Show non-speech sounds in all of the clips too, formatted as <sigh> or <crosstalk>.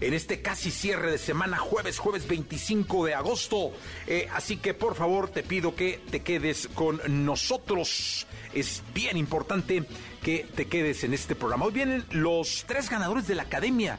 en este casi cierre de semana, jueves, jueves 25 de agosto. Eh, así que por favor te pido que te quedes con nosotros. Es bien importante que te quedes en este programa. Hoy vienen los tres ganadores de la academia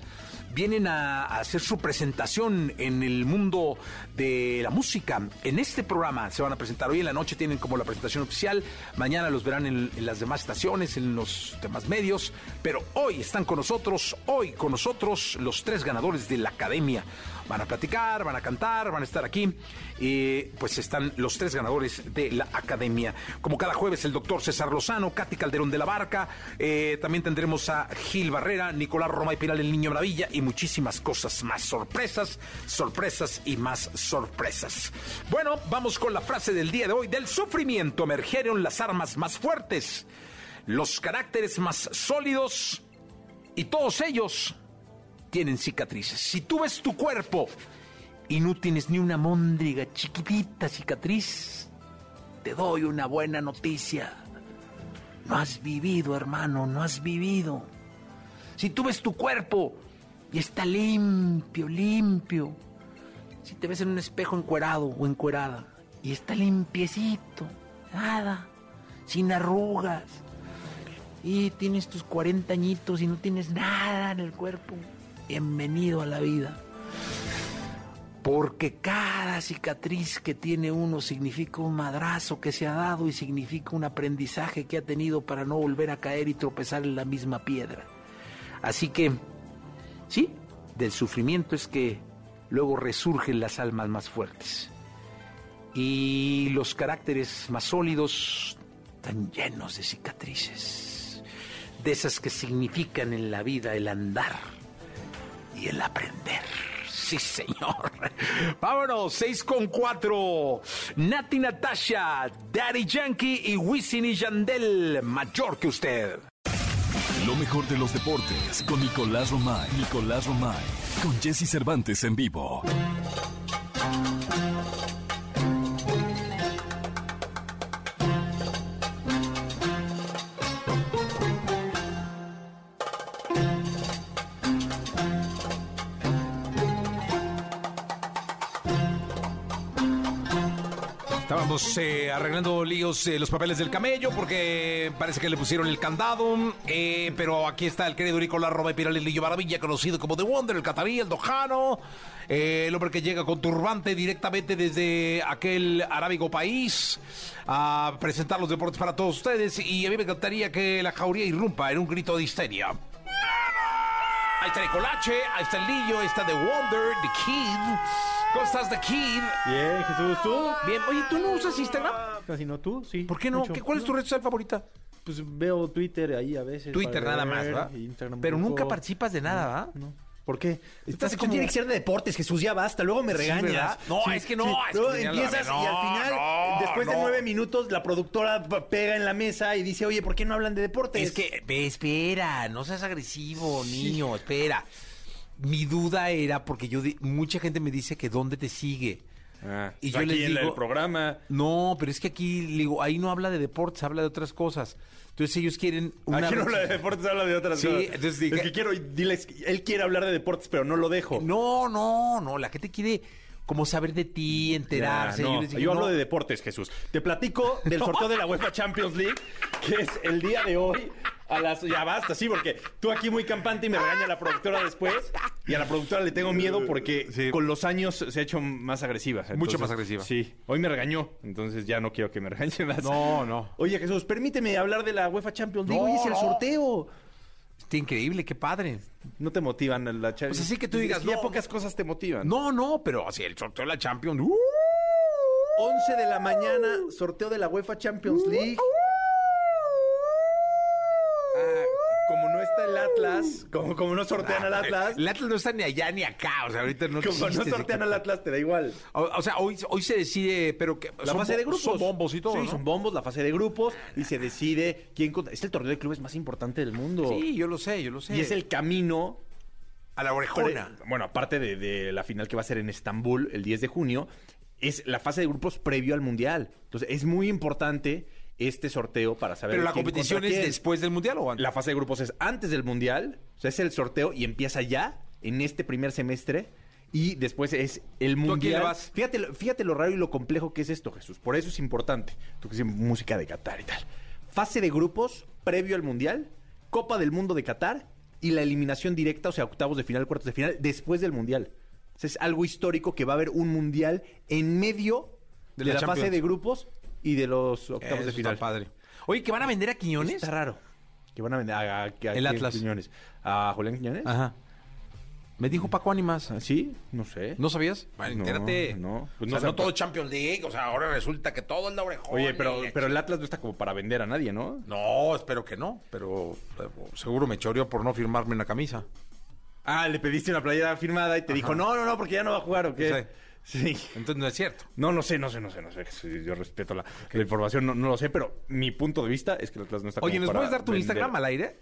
vienen a, hacer su presentación en el mundo de la música. En este programa se van a presentar hoy en la noche, tienen como la presentación oficial, mañana los verán en, las demás estaciones, en los demás medios, pero hoy están con nosotros, hoy con nosotros los tres ganadores de la academia. Van a platicar, van a cantar, van a estar aquí. Y pues están los tres ganadores de la academia. Como cada jueves, el doctor César Lozano, Katy Calderón de la Barca. Eh, también tendremos a Gil Barrera, Nicolás Roma y Piral, el Niño Maravilla. Y muchísimas cosas más. Sorpresas, sorpresas y más sorpresas. Bueno, vamos con la frase del día de hoy. Del sufrimiento emergieron las armas más fuertes, los caracteres más sólidos y todos ellos tienen cicatrices. Si tú ves tu cuerpo y no tienes ni una móndriga chiquitita cicatriz, te doy una buena noticia. No has vivido, hermano, no has vivido. Si tú ves tu cuerpo y está limpio, limpio, si te ves en un espejo encuerado o encuerada y está limpiecito, nada, sin arrugas, y tienes tus 40 añitos y no tienes nada en el cuerpo, bienvenido a la vida. Porque cada cicatriz que tiene uno significa un madrazo que se ha dado y significa un aprendizaje que ha tenido para no volver a caer y tropezar en la misma piedra. Así que, sí, del sufrimiento es que luego resurgen las almas más fuertes. Y los caracteres más sólidos están llenos de cicatrices, de esas que significan en la vida el andar el aprender. Sí, señor. <laughs> Vámonos, 6 con 4. Nati Natasha, Daddy Yankee y Wisin y Yandel, mayor que usted. Lo mejor de los deportes con Nicolás Romay. Nicolás Romay. Con Jesse Cervantes en vivo. Estábamos eh, arreglando líos eh, los papeles del camello porque parece que le pusieron el candado. eh, pero aquí está el querido Nicolás Roma y Piral el Lillo Maravilla, conocido como The Wonder, el catarí, el dojano. eh, el hombre que llega con turbante directamente desde aquel arábigo país a presentar los deportes para todos ustedes. Y a mí me encantaría que la jauría irrumpa en un grito de histeria. Ahí está Nicolache, ahí está el Lillo, ahí está The Wonder, The Kid. ¿Cómo estás, The Kid? Bien, Jesús, ¿tú? Bien, oye, ¿tú no usas Instagram? Casi no, ¿tú? Sí. ¿Por qué no? mucho. ¿Qué- ¿Cuál es tu red social favorita? Pues veo Twitter ahí a veces. Twitter para nada más, ver, ¿verdad? y Instagram Pero un nunca poco. participas de nada, ¿verdad? No. ¿Por qué? Esta Estás sección como... tiene que ser de deportes, Jesús, ya basta. Luego me regañas. ¿verdad? No, es que no, es que Luego tenía la- empiezas y al final, no, después de no. nueve minutos, la productora p- pega en la mesa y dice, oye, ¿por qué no hablan de deportes? Es que, ve, espera, no seas agresivo, niño, espera. Mi duda era porque yo, di- mucha gente me dice que dónde te sigue. Ah, Y y yo aquí les en digo- el programa. No, pero es que aquí, le digo, ahí no habla de deportes, habla de otras cosas. Entonces ellos quieren una... Aquí no habla de deportes, habla de otras Sí, cosas. entonces dije- Es que quiero, diles, él quiere hablar de deportes, pero no lo dejo. No, no, no, la gente quiere como saber de ti, enterarse. Ya, no, yo dije, yo hablo no. de deportes, Jesús. Te platico del sorteo de la UEFA Champions League, que es el día de hoy a las... Ya basta, sí, porque tú aquí muy campante y me regaña la productora después. Y a la productora le tengo miedo porque Sí. con los años se ha hecho más agresiva. Mucho más agresiva. Sí, hoy me regañó, entonces ya no quiero que me regañe más. No, no. Oye, Jesús, permíteme hablar de la UEFA Champions League. No, hoy es el no. sorteo. Está increíble, qué padre. No te motivan la Champions Pues así que tú digas, ya no. pocas cosas te motivan. No, no, pero así el sorteo de la Champions. ¡uh! 11 de la mañana, sorteo de la UEFA Champions League. Ah, como no está el Atlas, como, como no sortean al Atlas, El Atlas no está ni allá ni acá. O sea, ahorita no como no existe sortean al Atlas, te da igual. O, o sea, hoy, hoy se decide, pero que La son fase de grupos. Son bombos y todo. Sí, ¿no? son bombos, la fase de grupos. Y se decide quién. Es el torneo de clubes más importante del mundo. Sí, yo lo sé, yo lo sé. Y es el camino a la orejona. Pre- bueno, aparte de, de la final que va a ser en Estambul el 10 de junio, es la fase de grupos previo al Mundial. Entonces, es muy importante este sorteo para saber Pero la quién competición es quién. después del mundial o antes. La fase de grupos es antes del Mundial, o sea, es el sorteo y empieza ya, en este primer semestre, y después es el Mundial. vas? Fíjate, lo- fíjate lo raro y lo complejo que es esto, Jesús. Por eso es importante. Tú que siempre música de Qatar y tal. Fase de grupos previo al Mundial, Copa del Mundo de Qatar y la eliminación directa, o sea, octavos de final, cuartos de final, después del Mundial. O sea, es algo histórico que va a haber un Mundial en medio De de, la la, fase de grupos y de los octavos Eso de final. está padre. Oye, ¿que van a vender a Quiñones? Está raro. Que van a vender a, a- a- El Atlas. Quiñones? ¿A Julián Quiñones? Ajá. Me dijo Paco Ánimas. Ah, ¿Sí? No sé. ¿No sabías? Bueno, No, entérate. no. Pues o no sea, no todo Champions League. O sea, ahora resulta que todo el de orejón. Oye, pero, pero el Atlas no está como para vender a nadie, ¿no? No, espero que no. Pero seguro me choreó por no firmarme una camisa. Ah, le pediste una playera firmada y te dijo, no, no, no, porque ya no va a jugar, ¿o qué? Sí. Entonces no es cierto. No, no sé, no sé, no sé, no sé. Sí, Yo respeto la, la información, no, no lo sé, pero mi punto de vista es que el Atlas no está Oye, como ¿nos para puedes dar tu vender- Instagram al aire?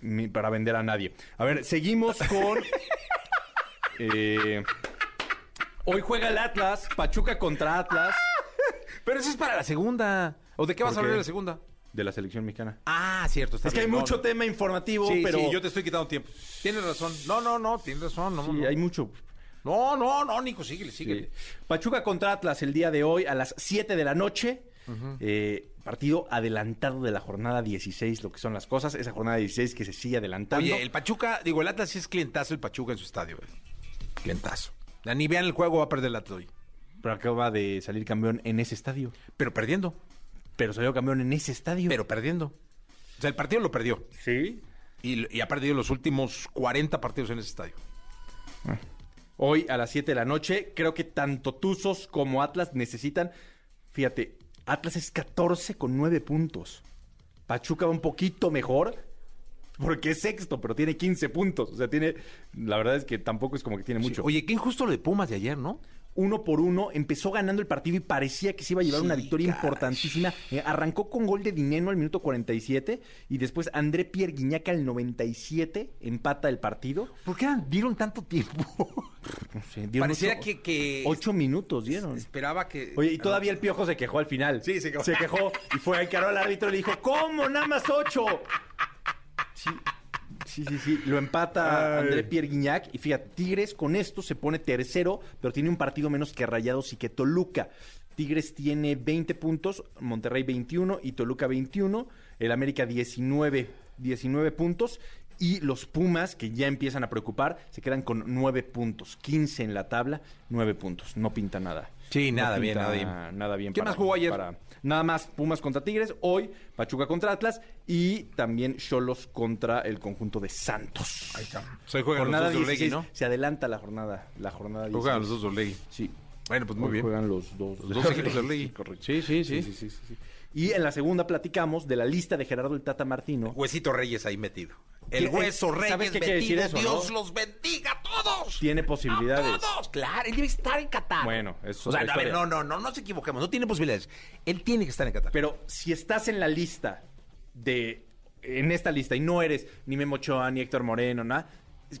ni para vender a nadie. A ver, seguimos con... <laughs> eh, hoy juega el Atlas, Pachuca contra Atlas Pero eso es para la segunda. ¿O de qué vas a ¿Por hablar de la segunda? de la selección mexicana. Ah, cierto. Está Es que hay no, mucho no. tema informativo, Sí, pero... sí, yo te estoy quitando tiempo. Tienes razón. No, no, no, tienes razón. No, Sí, no. hay mucho. No, no, no, Nico, síguele, síguele. Sí. Pachuca contra Atlas el día de hoy a las 7 de la noche. Eh, partido adelantado de la jornada 16, lo que son las cosas. Esa jornada 16 que se sigue adelantando. Oye, el Pachuca, digo, el Atlas sí es clientazo el Pachuca en su estadio. güey. Clientazo. Ni vean el juego, va a perder el Atlas hoy. Pero acaba de salir campeón en ese estadio. Pero perdiendo. Pero salió campeón en ese estadio. Pero perdiendo. O sea, el partido lo perdió. Sí. Y, y ha perdido los últimos 40 partidos en ese estadio. Hoy a las 7 de la noche, creo que tanto Tuzos como Atlas necesitan. Fíjate, Atlas es 14 con 9 puntos. Pachuca va un poquito mejor. Porque es sexto, pero tiene 15 puntos. O sea, tiene. La verdad es que tampoco es como que tiene mucho. Oye, qué injusto lo de Pumas de ayer, ¿no? Uno por uno, empezó ganando el partido y parecía que se iba a llevar Sí, una victoria importantísima. Eh, arrancó con gol de Dineno al minuto 47 y después André Pierre Guiñaca al 97 empata el partido. ¿Por qué dieron tanto tiempo? <laughs> No sé, dieron Pareciera ocho- que, que Ocho minutos dieron. esperaba que... Oye, y todavía el piojo se quejó al final. Sí, se quejó. Se quejó y fue a encaró al árbitro y le dijo, ¿cómo? Nada más ocho. <laughs> Sí, sí, sí, sí. Lo empata Ay. André Pierre Guignac. Y fíjate, Tigres con esto se pone tercero, pero tiene un partido menos que Rayados y que Toluca. Tigres tiene 20 puntos, Monterrey 21 y Toluca 21. El América 19, 19 puntos. Y los Pumas, que ya empiezan a preocupar, se quedan con 9 puntos. 15 en la tabla, 9 puntos. No pinta nada. Sí, No nada bien, nada bien. Nada bien. ¿Quién más jugó ayer? para- Nada más Pumas contra Tigres, hoy Pachuca contra Atlas y también Cholos contra el conjunto de Santos. Ahí está. Hoy juegan jornada los dos de 16, Orlegui, ¿no? Se adelanta la jornada, la jornada 16. Juegan los dos Orlegui. Sí. Bueno, pues muy Hoy bien. Juegan los dos. Los dos equipos de Orlegui. Correcto. Sí, sí, sí. Sí, sí, sí, sí. Y en la segunda platicamos de la lista de Gerardo el Tata Martino. Huesito Reyes ahí metido. El ¿Qué- hueso Reyes sabes qué quiere metido. decir eso, Dios no? los bendiga a todos. Tiene posibilidades. A todos. Claro, él debe estar en Qatar. Bueno, eso es O sea, otra a ver, no, no, no, no nos equivoquemos. No tiene posibilidades. Él tiene que estar en Qatar. Pero si estás en la lista de. En esta lista y no eres ni Memo Ochoa, ni Héctor Moreno, nada.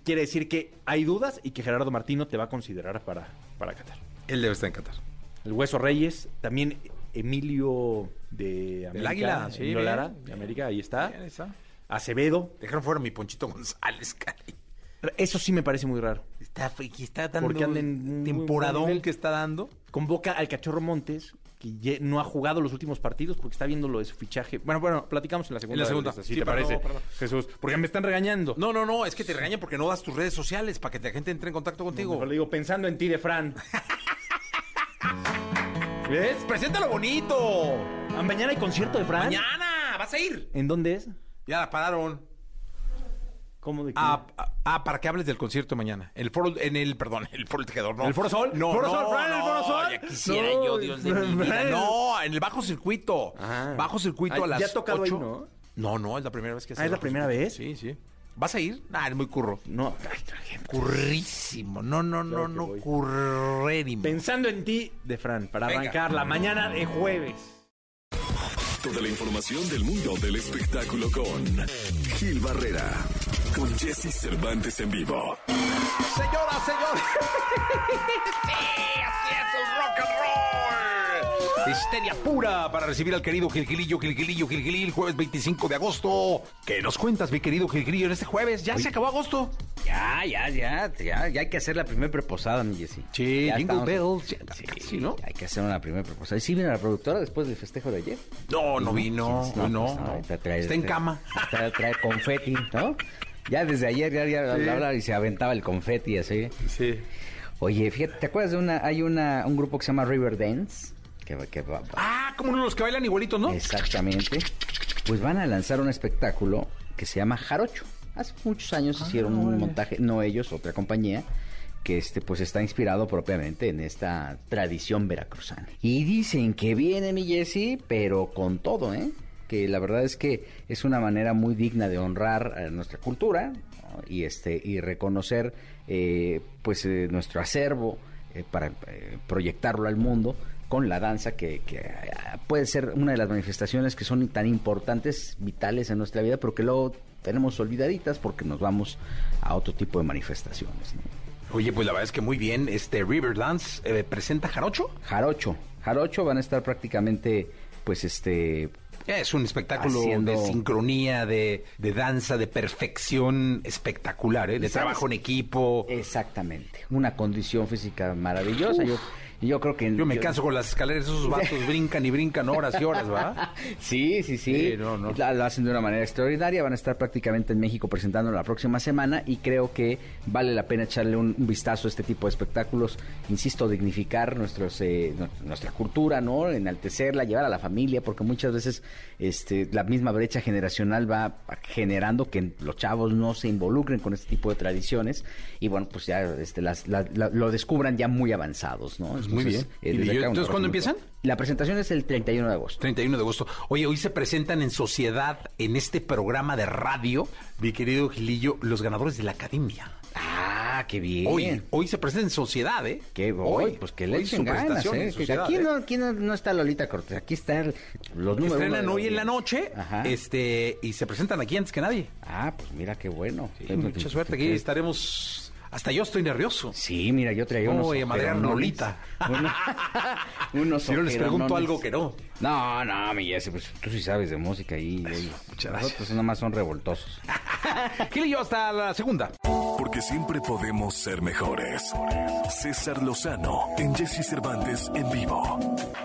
Quiere decir que hay dudas y que Gerardo Martino te va a considerar para, para Qatar. Él debe estar en Qatar. El Hueso Reyes, también Emilio de América. Águila, sí, bien, Lara, de. América, ahí está. Bien, ahí está. Acevedo. Dejaron fuera a mi Ponchito González, caray. Eso sí me parece muy raro. Está, está dando Porque anda en muy temporadón que está dando. Convoca al Cachorro Montes, que no ha jugado los últimos partidos porque está viendo lo de su fichaje. Bueno, bueno, platicamos en la segunda. En la segunda. si Sí, te parece. Jesús. Porque me están regañando. No, no, no, es que te regañan porque no das tus redes sociales para que la gente entre en contacto contigo. Mejor le digo, pensando en ti de Fran. <laughs> ¿Ves? ¡Preséntalo bonito! Ah, Mañana hay concierto de Fran. ¡Mañana! ¿Vas a ir? ¿En dónde es? Ya la pararon. ¿Cómo de qué? Ah, ah, ah, para que hables del concierto mañana. El foro, en el, perdón, <laughs> el foro del tejedor, no. ¿El Foro Sol? No, ¿Foro no, Sol, Fran, el no, Foro Sol? Ya quisiera No, yo, Dios de mi vida. No, en el bajo circuito. Ah. Bajo circuito Ay, a las ¿ya ha tocado ahí, ocho. no? No, no, es la primera vez que hace Ah, ¿es la primera circuito. vez? Sí, sí. ¿Vas a ir? Ah, es muy curro. No, ay, Currísimo. No, no, no, Claro no, currérimo. Pensando en ti de Fran, para Venga. arrancar la mañana de jueves. Toda la información del mundo del espectáculo con Gil Barrera, con Jesse Cervantes en vivo. Señoras, señores. <laughs> sí, es el rock and roll. Histeria pura para recibir al querido Gilgilillo, Gilgilillo, Gilgilil, jueves 25 de agosto. ¿Qué nos cuentas, mi querido Gilgilillo, en este jueves? ¿Ya se acabó agosto? Ya, ya, ya, ya, ya hay que hacer la primera preposada, mi Jessy. Sí, Ya Jingle Bells, ya Sí, casi, ¿no? Hay que hacer una primera preposada. ¿Y sí vino la productora después del festejo de ayer? No, no vino, ¿Quién es? no, no. pues, trae- Está en trae- cama. Trae, trae confeti, ¿no? Ya desde ayer ya, ya hablaba y se aventaba el confeti así. Sí. Oye, fíjate, ¿te acuerdas de una, hay una, un grupo que se llama River Dance? Que, que va- va- Ah, como uno de los que bailan igualitos, ¿no? Exactamente. Pues van a lanzar un espectáculo que se llama Jarocho. Hace muchos años hicieron un montaje, no ellos, otra compañía, que este pues está inspirado propiamente en esta tradición veracruzana. Y dicen que viene mi Jessy, pero con todo, ¿eh? Que la verdad es que es una manera muy digna de honrar a nuestra cultura ¿no? y este y reconocer eh, pues eh, nuestro acervo eh, para eh, proyectarlo al mundo con la danza que, que, eh, puede ser una de las manifestaciones que son tan importantes, vitales en nuestra vida, pero que luego tenemos olvidaditas porque nos vamos a otro tipo de manifestaciones. ¿no? Oye, pues la verdad es que muy bien. Este Riverdance eh, presenta Jarocho. Jarocho, Jarocho van a estar prácticamente, pues este, Es un espectáculo Haciendo- de sincronía, de, de danza, de perfección espectacular, ¿eh? de trabajo en equipo. exactamente, una condición física maravillosa. Yo, yo creo que Yo me canso con las escaleras, esos <laughs> vatos brincan y brincan horas y horas, ¿va? <laughs> Sí, sí, sí. Sí, no, no. La- Lo hacen de una manera extraordinaria. Van a estar prácticamente en México presentando la próxima semana y creo que vale la pena echarle un, un vistazo a este tipo de espectáculos. Insisto, dignificar nuestros, eh, nu- nuestra cultura, ¿no? Enaltecerla, llevar a la familia, porque muchas veces este, la misma brecha generacional va generando que los chavos no se involucren con este tipo de tradiciones y bueno, pues ya este, las, la- la- lo descubran ya muy avanzados, ¿no? Muy bien. eh, ¿Y desde yo- acá un entonces, ¿cuándo empiezan? La presentación es el 31 de agosto. 31 de agosto. Oye, hoy se presentan en sociedad, en este programa de radio, mi querido Gilillo, los ganadores de la academia. Ah, qué bien. Hoy, hoy se presenta en sociedad, ¿eh? Qué hoy, pues que le echen su ganas, ¿eh? sociedad, aquí ¿eh? no, aquí no, no está Lolita Cortés, aquí están los números. Estrenan hoy en la noche Ajá. este y se presentan aquí antes que nadie. Ah, pues mira qué bueno. Sí, mucha suerte, aquí estaremos... Hasta yo estoy nervioso. Sí, mira, yo traía unos Oye. Lolita. Uno- <laughs> unos Si no les pregunto algo que no. No, no, mi Jesse, pues tú sí sabes de música y oye, muchas nosotros gracias. nada más son revoltosos. <laughs> Gilillo, hasta la segunda. Porque siempre podemos ser mejores. César Lozano en Jesse Cervantes en vivo.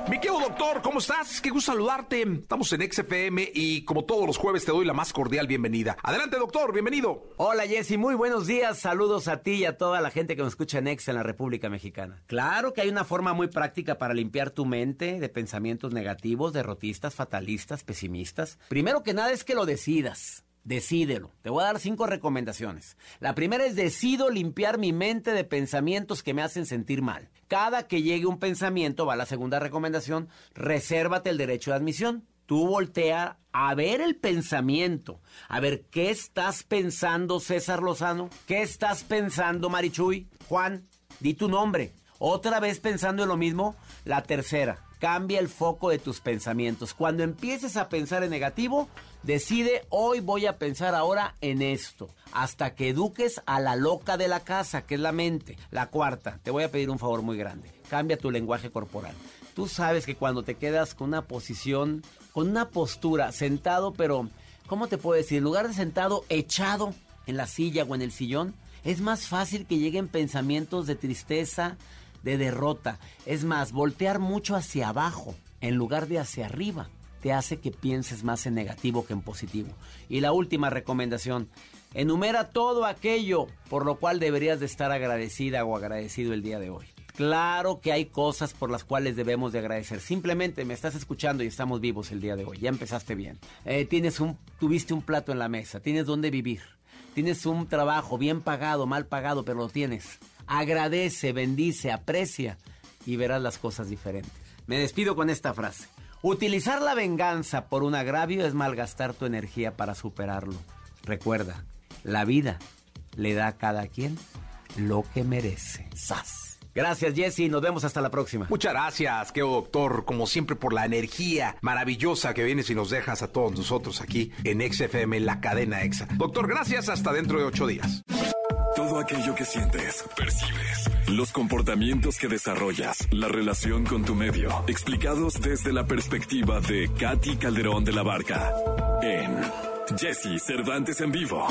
Mi querido doctor, ¿cómo estás? Qué gusto saludarte. Estamos en XFM y como todos los jueves te doy la más cordial bienvenida. Adelante, doctor, bienvenido. Hola Jessy, muy buenos días. Saludos a ti y a toda la gente que nos escucha en Ex en la República Mexicana. Claro que hay una forma muy práctica para limpiar tu mente de pensamientos negativos, derrotistas, fatalistas, pesimistas. Primero que nada es que lo decidas. Decídelo. Te voy a dar cinco recomendaciones. La primera es decido limpiar mi mente de pensamientos que me hacen sentir mal. Cada que llegue un pensamiento, va la segunda recomendación, resérvate el derecho de admisión. Tú voltea a ver el pensamiento, a ver qué estás pensando César Lozano, qué estás pensando Marichuy, Juan, di tu nombre. Otra vez pensando en lo mismo, la tercera, cambia el foco de tus pensamientos. Cuando empieces a pensar en negativo, decide hoy voy a pensar ahora en esto, hasta que eduques a la loca de la casa, que es la mente. La cuarta, te voy a pedir un favor muy grande, cambia tu lenguaje corporal. Tú sabes que cuando te quedas con una posición, con una postura, sentado, pero, ¿cómo te puedo decir? En lugar de sentado, echado en la silla o en el sillón, Es más fácil que lleguen pensamientos de tristeza, de derrota. Es más, voltear mucho hacia abajo en lugar de hacia arriba te hace que pienses más en negativo que en positivo. Y la última recomendación, enumera todo aquello por lo cual deberías de estar agradecida o agradecido el día de hoy. Claro que hay cosas por las cuales debemos de agradecer. Simplemente me estás escuchando y estamos vivos el día de hoy. Ya empezaste bien. Eh, tienes un, tuviste un plato en la mesa. Tienes dónde vivir. Tienes un trabajo bien pagado, mal pagado, pero lo tienes. Agradece, bendice, aprecia y verás las cosas diferentes. Me despido con esta frase. Utilizar la venganza por un agravio es malgastar tu energía para superarlo. Recuerda, la vida le da a cada quien lo que merece. ¡Sas! Gracias, Jesse. Nos vemos hasta la próxima. Muchas gracias, Keo Doctor, como siempre por la energía maravillosa que vienes y nos dejas a todos nosotros aquí en XFM, la cadena EXA. Doctor, gracias, hasta dentro de ocho días. Todo aquello que sientes, percibes, los comportamientos que desarrollas, la relación con tu medio, explicados desde la perspectiva de Katy Calderón de la Barca en Jesse Cervantes en vivo.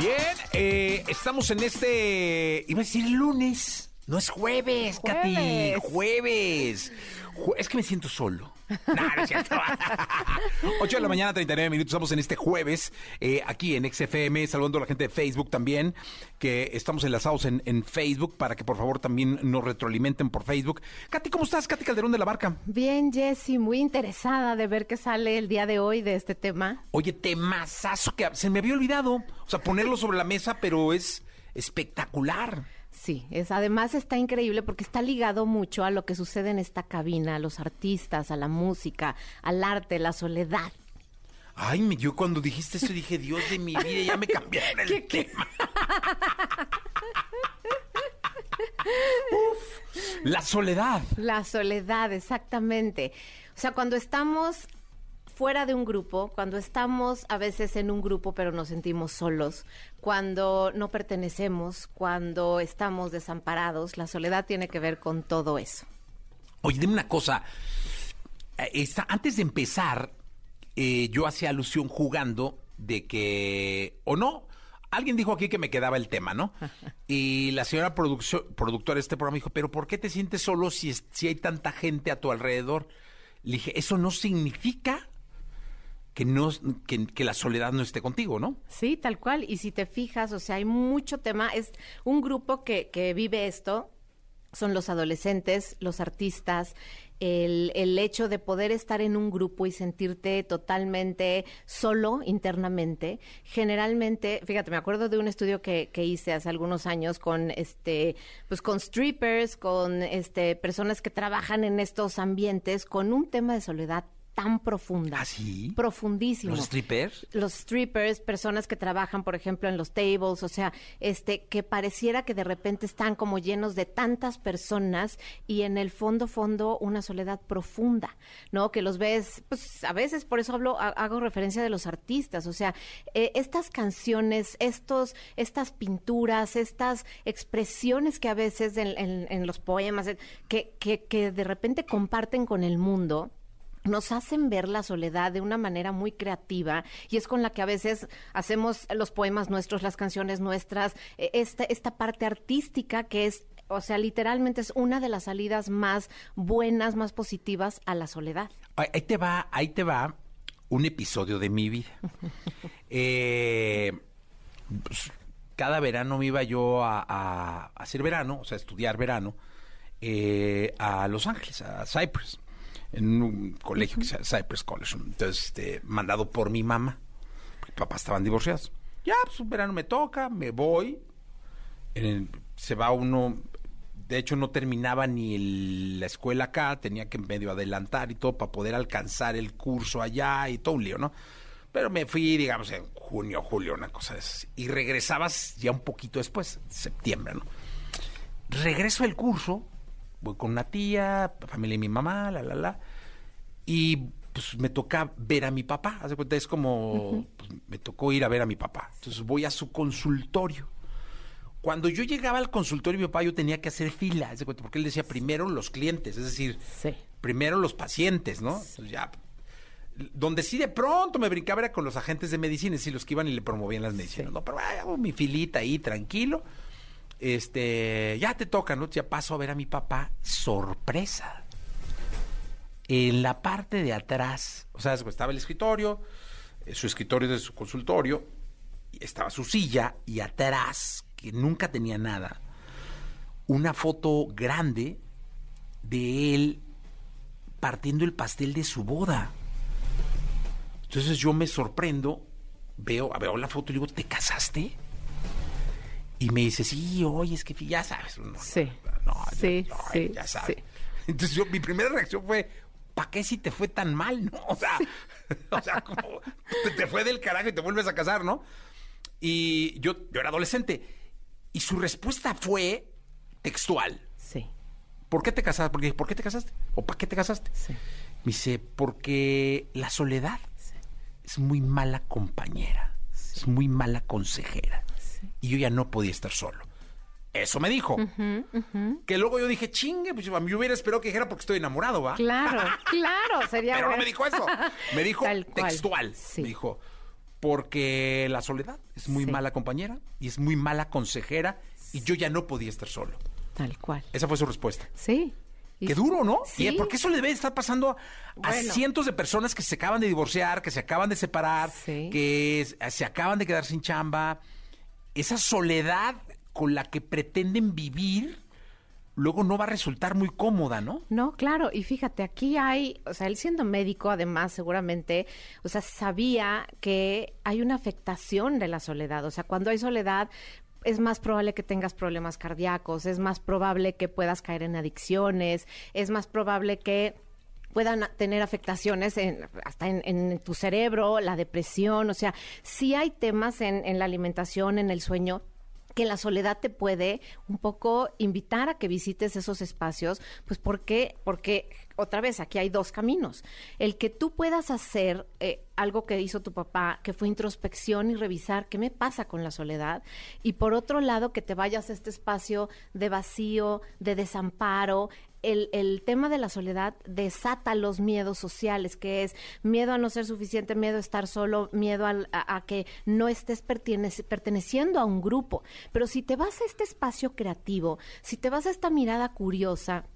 Bien, eh, estamos en este. Iba a decir lunes. No es jueves, Katy. Jueves. Jueves. Ju- es que me siento solo. <laughs> No, no es cierto. <laughs> 8 de la mañana, 39 minutos. Estamos en este jueves eh, aquí en XFM, saludando a la gente de Facebook también, que estamos enlazados en, en Facebook para que por favor también nos retroalimenten por Facebook. Katy, ¿cómo estás? Katy Calderón de la Barca. Bien, Jessy, muy interesada de ver qué sale el día de hoy de este tema. Oye, temazazo que se me había olvidado. O sea, ponerlo sobre la mesa, pero es espectacular. Sí, es, además está increíble porque está ligado mucho a lo que sucede en esta cabina, a los artistas, a la música, al arte, la soledad. Ay, me- yo cuando dijiste eso dije, Dios de mi vida, ya me cambiaron el <laughs> tema. <laughs> Uf, la soledad. La soledad, exactamente. O sea, cuando estamos fuera de un grupo, cuando estamos a veces en un grupo pero nos sentimos solos, cuando no pertenecemos, cuando estamos desamparados, la soledad tiene que ver con todo eso. Oye, dime una cosa. Eh, esta- antes de empezar, eh, yo hacía alusión jugando de que, o no, alguien dijo aquí que me quedaba el tema, ¿no? <laughs> Y la señora productora de este programa dijo, pero ¿por qué te sientes solo si, es- si hay tanta gente a tu alrededor? Le dije, eso no significa que, no, que, la soledad no esté contigo, ¿no? Sí, tal cual. Y si te fijas, o sea, hay mucho tema. Es un grupo que, que vive esto. Son los adolescentes, los artistas, el, el hecho de poder estar en un grupo y sentirte totalmente solo internamente. Generalmente, fíjate, me acuerdo de un estudio que, que hice hace algunos años con este, pues con strippers, con este, personas que trabajan en estos ambientes, con un tema de soledad tan profunda. ¿Ah, sí? Profundísimo ¿Los strippers? los strippers, personas que trabajan, por ejemplo, en los tables, o sea, este, que pareciera que de repente están como llenos de tantas personas y en el fondo, fondo, una soledad profunda, ¿no? Que los ves, pues a veces, por eso hablo, ha- hago referencia de los artistas, o sea, eh, estas canciones, estos, estas pinturas, estas expresiones que a veces en, en- en los poemas, eh, que, que, que de repente comparten con el mundo, nos hacen ver la soledad de una manera muy creativa y es con la que a veces hacemos los poemas nuestros, las canciones nuestras, eh, esta, esta parte artística que es, o sea, literalmente es una de las salidas más buenas, más positivas a la soledad. Ahí te va, ahí te va un episodio de mi vida. <laughs> Eh, pues, cada verano me iba yo a, hacer verano, o sea, a estudiar verano, eh, a Los Ángeles, a Cypress, en un colegio que se llama Cypress College. Entonces, este, mandado por mi mamá, porque papás estaban divorciados. Ya, pues un verano me toca, me voy, se va uno, de hecho no terminaba ni el- la escuela acá, tenía que medio adelantar y todo para poder alcanzar el curso allá y todo un lío, ¿no? Pero me fui, digamos, en junio, julio, una cosa de esas. Y regresabas ya un poquito después, septiembre, ¿no? Regreso del curso, voy con una tía, familia de mi mamá, la, la, la. Y pues me toca ver a mi papá. Haz de cuenta, es como, pues, me tocó ir a ver a mi papá. Entonces voy a su consultorio. Cuando yo llegaba al consultorio de mi papá, yo tenía que hacer fila, haz de cuenta, porque él decía primero los clientes, es decir, Sí. primero los pacientes, ¿no? Entonces ya donde sí de pronto me brincaba era con los agentes de medicina, sí, los que iban y le promovían las medicinas. No, pero ah, hago mi filita ahí, tranquilo. Este, ya te toca, ¿no? Ya paso a ver a mi papá. Sorpresa. En la parte de atrás, o sea, estaba el escritorio, eh, su escritorio de su consultorio, estaba su silla, y atrás, que nunca tenía nada, una foto grande de él partiendo el pastel de su boda. Entonces yo me sorprendo, veo, veo la foto y digo, ¿te casaste? Y me dice, sí, oye, es que ya sabes. No, Sí. no, Sí, no, sí, ya sabes. sí. Entonces yo, mi primera reacción fue, ¿para qué si te fue tan mal, no? <laughs> O sea, <laughs> o sea, como te, te fue del carajo y te vuelves a casar, ¿no? Y yo, yo era adolescente. Y su respuesta fue textual. Sí, ¿Por qué te casaste? Porque, ¿Por qué te casaste? ¿O para qué te casaste? sí. Me dice, porque la soledad es muy mala compañera, es muy mala consejera. Y yo ya no podía estar solo. Eso me dijo. Que luego yo dije, chingue, pues yo hubiera esperado que dijera porque estoy enamorado, ¿va? Claro, <laughs> claro, sería Pero no me dijo eso. Me dijo textual. Sí. Me dijo, porque la soledad es muy Sí. mala compañera y es muy mala consejera y yo ya no podía estar solo. Tal cual. Esa fue su respuesta. Sí. Qué duro, ¿no? Sí. Y porque eso le debe estar pasando a Bueno. cientos de personas que se acaban de divorciar, que se acaban de separar, que se acaban de quedar sin chamba. Esa soledad con la que pretenden vivir, luego no va a resultar muy cómoda, ¿no? No, claro, y fíjate, aquí hay, o sea, él siendo médico, además, seguramente, o sea, sabía que hay una afectación de la soledad, o sea, cuando hay soledad es más probable que tengas problemas cardíacos, es más probable que puedas caer en adicciones, es más probable que puedan tener afectaciones en, hasta en, tu cerebro, la depresión, o sea, sí hay temas en, en la alimentación, en el sueño, que la soledad te puede un poco invitar a que visites esos espacios, pues porque, porque otra vez aquí hay dos caminos. El que tú puedas hacer eh, algo que hizo tu papá, que fue introspección y revisar qué me pasa con la soledad, y por otro lado que te vayas a este espacio de vacío, de desamparo, el, el, tema de la soledad desata los miedos sociales, que es miedo a no ser suficiente, miedo a estar solo, miedo a, que no estés perteneci perteneciendo a un grupo. Pero si te vas a este espacio creativo, si te vas a esta mirada curiosa,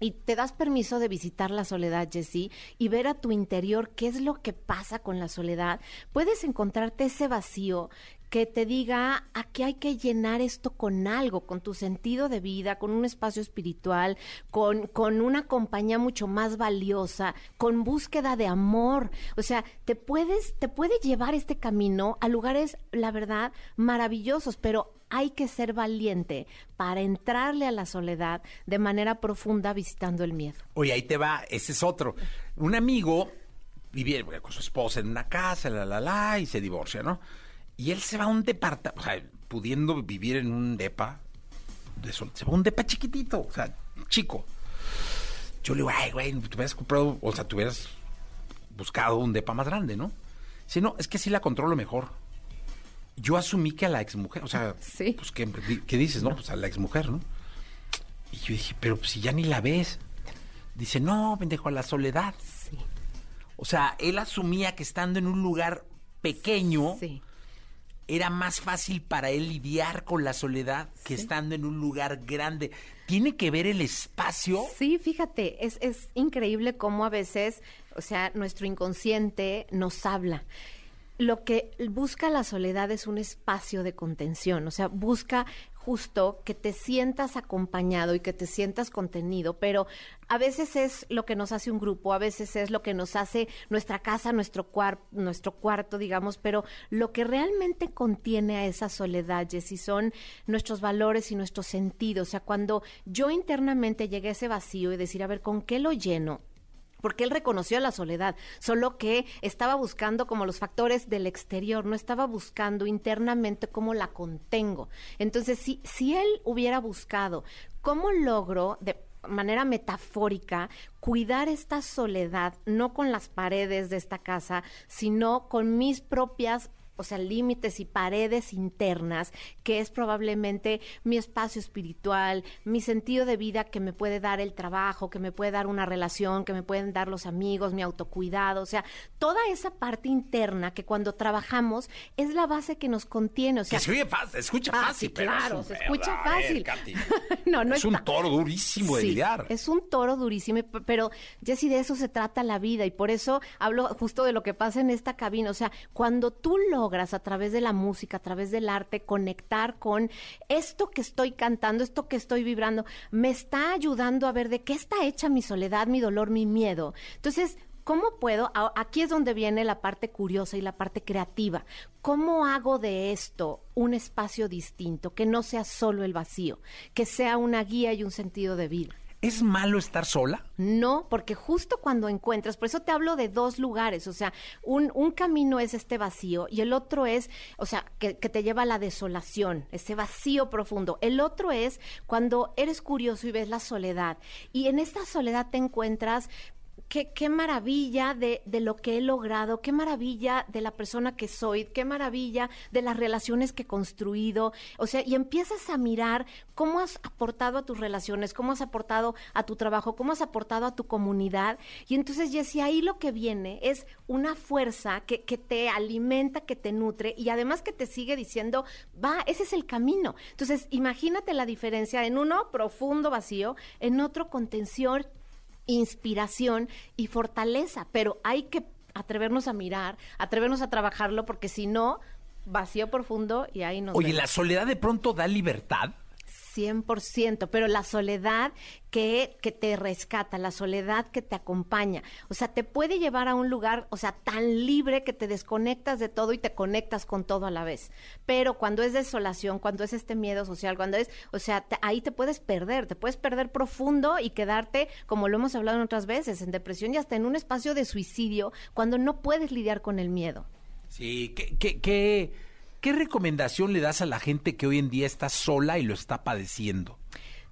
y te das permiso de visitar la soledad, Jessie, y ver a tu interior qué es lo que pasa con la soledad, puedes encontrarte ese vacío que te diga, aquí hay que llenar esto con algo, con tu sentido de vida, con un espacio espiritual, con, con una compañía mucho más valiosa, con búsqueda de amor. O sea, te puedes, te puede llevar este camino a lugares, la verdad, maravillosos, pero hay que ser valiente para entrarle a la soledad de manera profunda visitando el miedo. Oye, ahí te va, ese es otro. Un amigo vivía con su esposa en una casa, la, la, la, y se divorcia, ¿no? Y él se va a un departamento, o sea, pudiendo vivir en un depa, de sol, se va a un depa chiquitito, o sea, chico. Yo le digo, ay, güey, tú hubieras comprado, o sea, tú hubieras buscado un depa más grande, ¿no? Si no, es que sí la controlo mejor. Yo asumí que a la exmujer, o sea, sí. pues, ¿qué, ¿qué, dices, no? Pues a la exmujer, ¿no? Y yo dije, pero pues, si ya ni la ves. Dice, no, pendejo, a la soledad. Sí. O sea, él asumía que estando en un lugar pequeño, sí era más fácil para él lidiar con la soledad que sí. estando en un lugar grande. ¿Tiene que ver el espacio? Sí, fíjate, es, es increíble cómo a veces, o sea, nuestro inconsciente nos habla lo que busca la soledad es un espacio de contención, o sea, busca justo que te sientas acompañado y que te sientas contenido, pero a veces es lo que nos hace un grupo, a veces es lo que nos hace nuestra casa, nuestro, cuar nuestro cuarto, digamos, pero lo que realmente contiene a esa soledad, Jessy, son nuestros valores y nuestros sentidos. O sea, cuando yo internamente llegué a ese vacío y decir, a ver, ¿con qué lo lleno? Porque él reconoció la soledad, solo que estaba buscando como los factores del exterior, no estaba buscando internamente cómo la contengo. Entonces, si, si él hubiera buscado cómo logro de manera metafórica cuidar esta soledad, no con las paredes de esta casa, sino con mis propias o sea, límites y paredes internas, que es probablemente mi espacio espiritual, mi sentido de vida que me puede dar el trabajo, que me puede dar una relación, que me pueden dar los amigos, mi autocuidado, o sea, toda esa parte interna que cuando trabajamos es la base que nos contiene, o sea, que se oye fácil, se escucha fácil, pero es claro, un se escucha fácil. <laughs> No, no es un toro durísimo de Sí, lidiar. Es un toro durísimo, pero Jessy, de eso se trata la vida y por eso hablo justo de lo que pasa en esta cabina. O sea, cuando tú logras a través de la música, a través del arte, conectar con esto que estoy cantando, esto que estoy vibrando, me está ayudando a ver de qué está hecha mi soledad, mi dolor, mi miedo. Entonces, ¿Cómo puedo? Aquí es donde viene la parte curiosa y la parte creativa. ¿Cómo hago de esto un espacio distinto, que no sea solo el vacío, que sea una guía y un sentido de vida? ¿Es malo estar sola? No, porque justo cuando encuentras, por eso te hablo de dos lugares, o sea, un, un camino es este vacío y el otro es, o sea, que, que te lleva a la desolación, ese vacío profundo. El otro es cuando eres curioso y ves la soledad y en esta soledad te encuentras Qué, maravilla de, de lo que he logrado, qué maravilla de la persona que soy, qué maravilla de las relaciones que he construido. O sea, y empiezas a mirar cómo has aportado a tus relaciones, cómo has aportado a tu trabajo, cómo has aportado a tu comunidad. Y entonces, Jessie, ahí lo que viene es una fuerza que, que te alimenta, que te nutre y además que te sigue diciendo, va, ese es el camino. Entonces, imagínate la diferencia en uno profundo vacío, en otro contención inspiración y fortaleza, pero hay que atrevernos a mirar, atrevernos a trabajarlo, porque si no, vacío profundo y ahí nos Oye, vemos. ¿la soledad de pronto da libertad? 100%, pero la soledad que, que te rescata, la soledad que te acompaña, o sea, te puede llevar a un lugar, o sea, tan libre que te desconectas de todo y te conectas con todo a la vez. Pero cuando es desolación, cuando es este miedo social, cuando es, o sea, te- ahí te puedes perder, te puedes perder profundo y quedarte, como lo hemos hablado en otras veces, en depresión y hasta en un espacio de suicidio, cuando no puedes lidiar con el miedo. Sí, ¿qué, qué, qué, qué recomendación le das a la gente que hoy en día está sola y lo está padeciendo?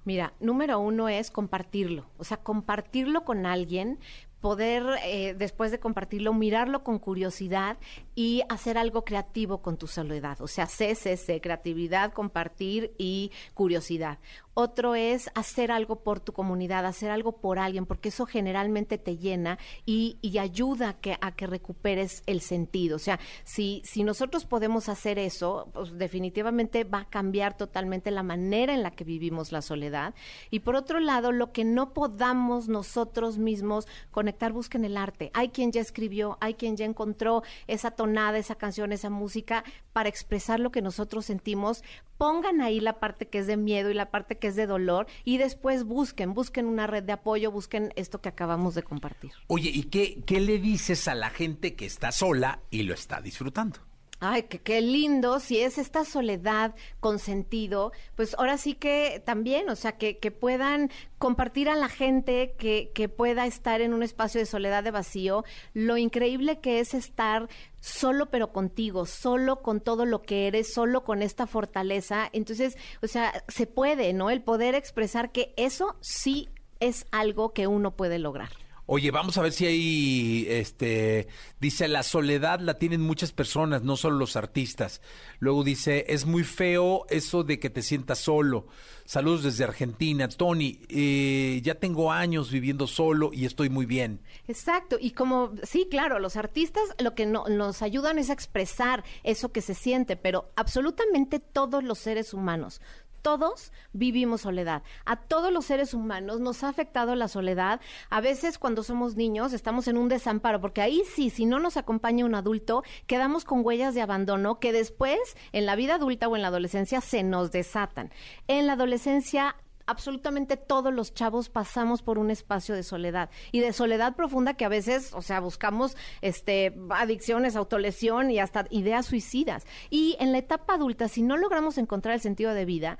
Mira, número uno es compartirlo, o sea, compartirlo con alguien, poder eh, después de compartirlo, mirarlo con curiosidad y hacer algo creativo con tu soledad, o sea, CCC, creatividad, compartir y curiosidad. Otro es hacer algo por tu comunidad, hacer algo por alguien, porque eso generalmente te llena y, y ayuda a que, a que recuperes el sentido. O sea, si, si nosotros podemos hacer eso, pues definitivamente va a cambiar totalmente la manera en la que vivimos la soledad. Y por otro lado, lo que no podamos nosotros mismos conectar, busquen el arte. Hay quien ya escribió, hay quien ya encontró esa tonada, esa canción, esa música para expresar lo que nosotros sentimos. Pongan ahí la parte que es de miedo y la parte que es de dolor y después busquen, busquen una red de apoyo, busquen esto que acabamos de compartir. Oye, ¿y qué, qué le dices a la gente que está sola y lo está disfrutando? Ay, qué lindo, si es esta soledad con sentido, pues ahora sí que también, o sea, que, que puedan compartir a la gente que, que pueda estar en un espacio de soledad de vacío, lo increíble que es estar solo pero contigo, solo con todo lo que eres, solo con esta fortaleza. Entonces, o sea, se puede, ¿no? El poder expresar que eso sí es algo que uno puede lograr. Oye, vamos a ver si hay, este, dice, la soledad la tienen muchas personas, no solo los artistas. Luego dice, es muy feo eso de que te sientas solo. Saludos desde Argentina. Tony, eh, ya tengo años viviendo solo y estoy muy bien. Exacto, y como, sí, claro, los artistas lo que no- nos ayudan es a expresar eso que se siente, pero absolutamente todos los seres humanos, todos vivimos soledad. A todos los seres humanos nos ha afectado la soledad. A veces cuando somos niños estamos en un desamparo, porque ahí sí, si no nos acompaña un adulto, quedamos con huellas de abandono que después, en la vida adulta o en la adolescencia, se nos desatan. En la adolescencia absolutamente todos los chavos pasamos por un espacio de soledad y de soledad profunda que a veces, o sea, buscamos este adicciones, autolesión y hasta ideas suicidas. Y en la etapa adulta, si no logramos encontrar el sentido de vida,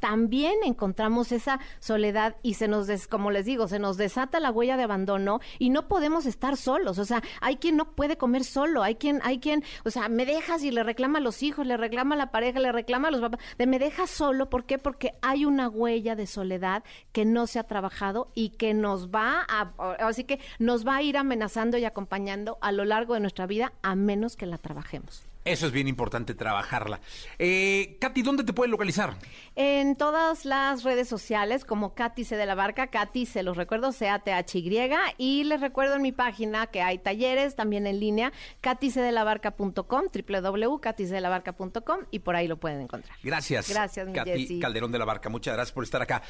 también encontramos esa soledad y se nos, des- como les digo, se nos desata la huella de abandono y no podemos estar solos. O sea, hay quien no puede comer solo, hay quien, hay quien, o sea, me dejas y le reclama a los hijos, le reclama a la pareja, le reclama a los papás, de me dejas solo, ¿por qué? Porque hay una huella de soledad que no se ha trabajado y que nos va a, así que nos va a ir amenazando y acompañando a lo largo de nuestra vida a menos que la trabajemos. Eso es bien importante trabajarla. Eh, Katy, ¿dónde te pueden localizar? En todas las redes sociales, como Katy C de la Barca, Katy, se los recuerdo, C-A-T-H-Y, y les recuerdo en mi página que hay talleres también en línea, katycdelabarca.com, www.katycdelabarca.com, y por ahí lo pueden encontrar. Gracias. Gracias, mi Katy Jessy. Calderón de la Barca. Muchas gracias por estar acá.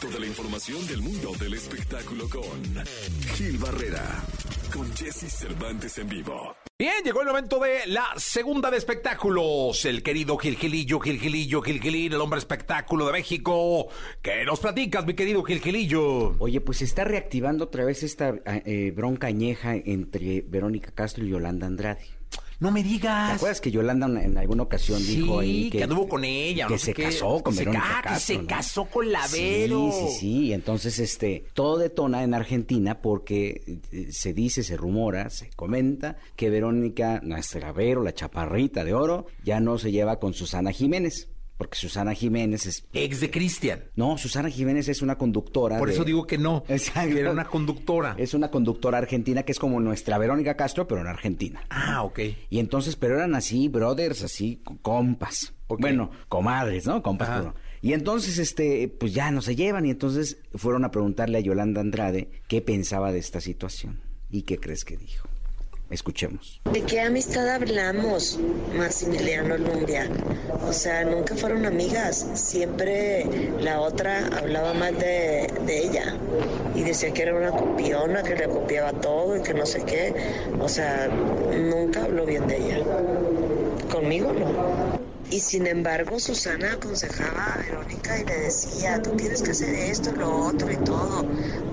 Toda la información del mundo del espectáculo con Gil Barrera, con Jesse Cervantes en vivo. Bien, llegó el momento de la segunda de espectáculos. El querido Gilgilillo, Gilgilillo, Gilgilín, el hombre espectáculo de México. ¿Qué nos platicas, mi querido Gilgilillo? Oye, pues se está reactivando otra vez esta eh, bronca añeja entre Verónica Castro y Yolanda Andrade. No me ¿Te digas. acuerdas que Yolanda en alguna ocasión Sí, dijo ahí que, anduvo con ella. que no sé se qué. casó con Se Verónica ca- que Castro, se ¿no? casó con la Vero. Sí, sí, sí. Entonces, este, todo detona en Argentina porque eh, se dice, se rumora, se comenta que Verónica, nuestra Vero, la chaparrita de oro, ya no se lleva con Susana Jiménez. Porque Susana Jiménez es... Ex de Cristian. No, Susana Jiménez es una conductora. Por de- eso digo que no. Exacto. Que era una conductora. Es una conductora argentina que es como nuestra Verónica Castro, pero en Argentina. Ah, ok. Y entonces, pero eran así, brothers, así, co- compas. Bueno, comadres, ¿no? Compas. Pero- Y entonces, este, pues ya no se llevan. Y entonces fueron a preguntarle a Yolanda Andrade qué pensaba de esta situación. ¿Y qué crees que dijo? Escuchemos. ¿De qué amistad hablamos, Maximiliano Lumbia? O sea, nunca fueron amigas. Siempre la otra hablaba mal de, de ella. Y decía que era una copiona, que le copiaba todo y que no sé qué. O sea, nunca habló bien de ella. Conmigo no. Y sin embargo, Susana aconsejaba a Verónica y le decía, tú tienes que hacer esto, lo otro y todo,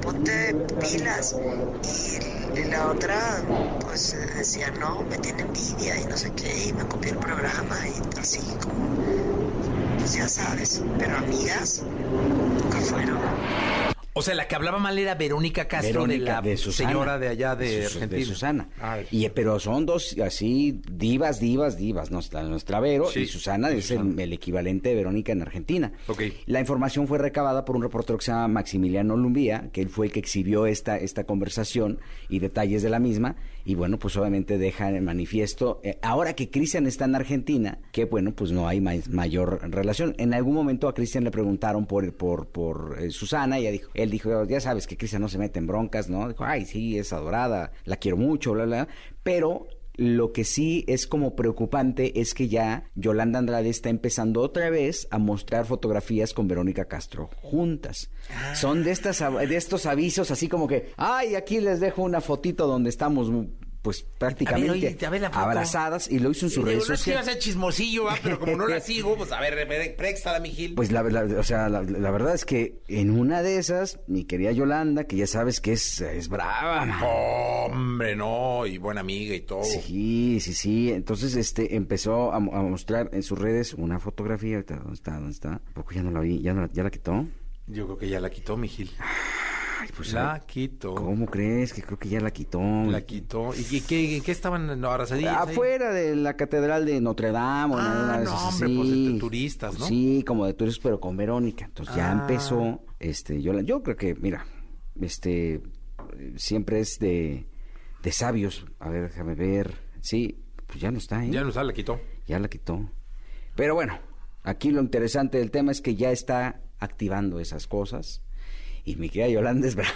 ponte pilas. Y, la otra, pues decía, no, me tiene envidia y no sé qué, y me copió el programa y así como, pues ya sabes, pero amigas nunca fueron. O sea, la que hablaba mal era Verónica Castro Verónica, de la Susana. señora de allá de, Argentina. Susana. Ah, Y, pero son dos así divas, divas, divas. Nuestra, nuestra Vero Sí, y Susana es el, el equivalente de Verónica en Argentina. Ok. La información fue recabada por un reportero que se llama Maximiliano Lumbía, que él fue el que exhibió esta, esta conversación y detalles de la misma. Y bueno, pues obviamente deja en manifiesto, eh, ahora que Cristian está en Argentina, que bueno, pues no hay ma- mayor relación. En algún momento a Cristian le preguntaron por, por, por eh, Susana, y ella dijo, él dijo, ya sabes que Cristian no se mete en broncas, ¿no? Dijo, ay, sí, es adorada, la quiero mucho, bla, bla. Pero lo que sí es como preocupante es que ya Yolanda Andrade está empezando otra vez a mostrar fotografías con Verónica Castro juntas. Son de estas de estos avisos así como que, ay, aquí les dejo una fotito donde estamos pues prácticamente A ver, oye, a ver la foto. abrazadas y lo hizo en sus Digo, redes no es que iba a sociales. ser chismosillo, ¿va? pero como no la <laughs> sigo, pues a ver, préstala, mi Gil. Pues la, la- o sea, la, la verdad es que en una de esas, mi querida Yolanda, que ya sabes que es, es brava, man. Hombre, no, y buena amiga y todo. Sí, sí, sí. Entonces, este, empezó a, mo- a mostrar en sus redes una fotografía. ¿Dónde está? ¿Dónde está? ¿A poco ya no la vi? ¿Ya, no la- ya la quitó? Yo creo que ya la quitó, mi Gil. Ay, pues, la ay, quitó. ¿Cómo crees? Que creo que ya la quitó. La quitó. ¿Y qué, qué, estaban abrazadillas ahí? Afuera de la catedral de Notre Dame. o en Ah, no, esas hombre, así. pues, de turistas, ¿no? Sí, como de turistas, pero con Verónica. Entonces ya Ah. empezó, este, yo, la- yo creo que, mira, este, eh, siempre es de, de sabios. A ver, déjame ver. Sí, pues ya no está, ¿eh? Ya no sabe, la quitó. Ya la quitó. Pero bueno, aquí lo interesante del tema es que ya está activando esas cosas. Y mi querida Yolanda es brava.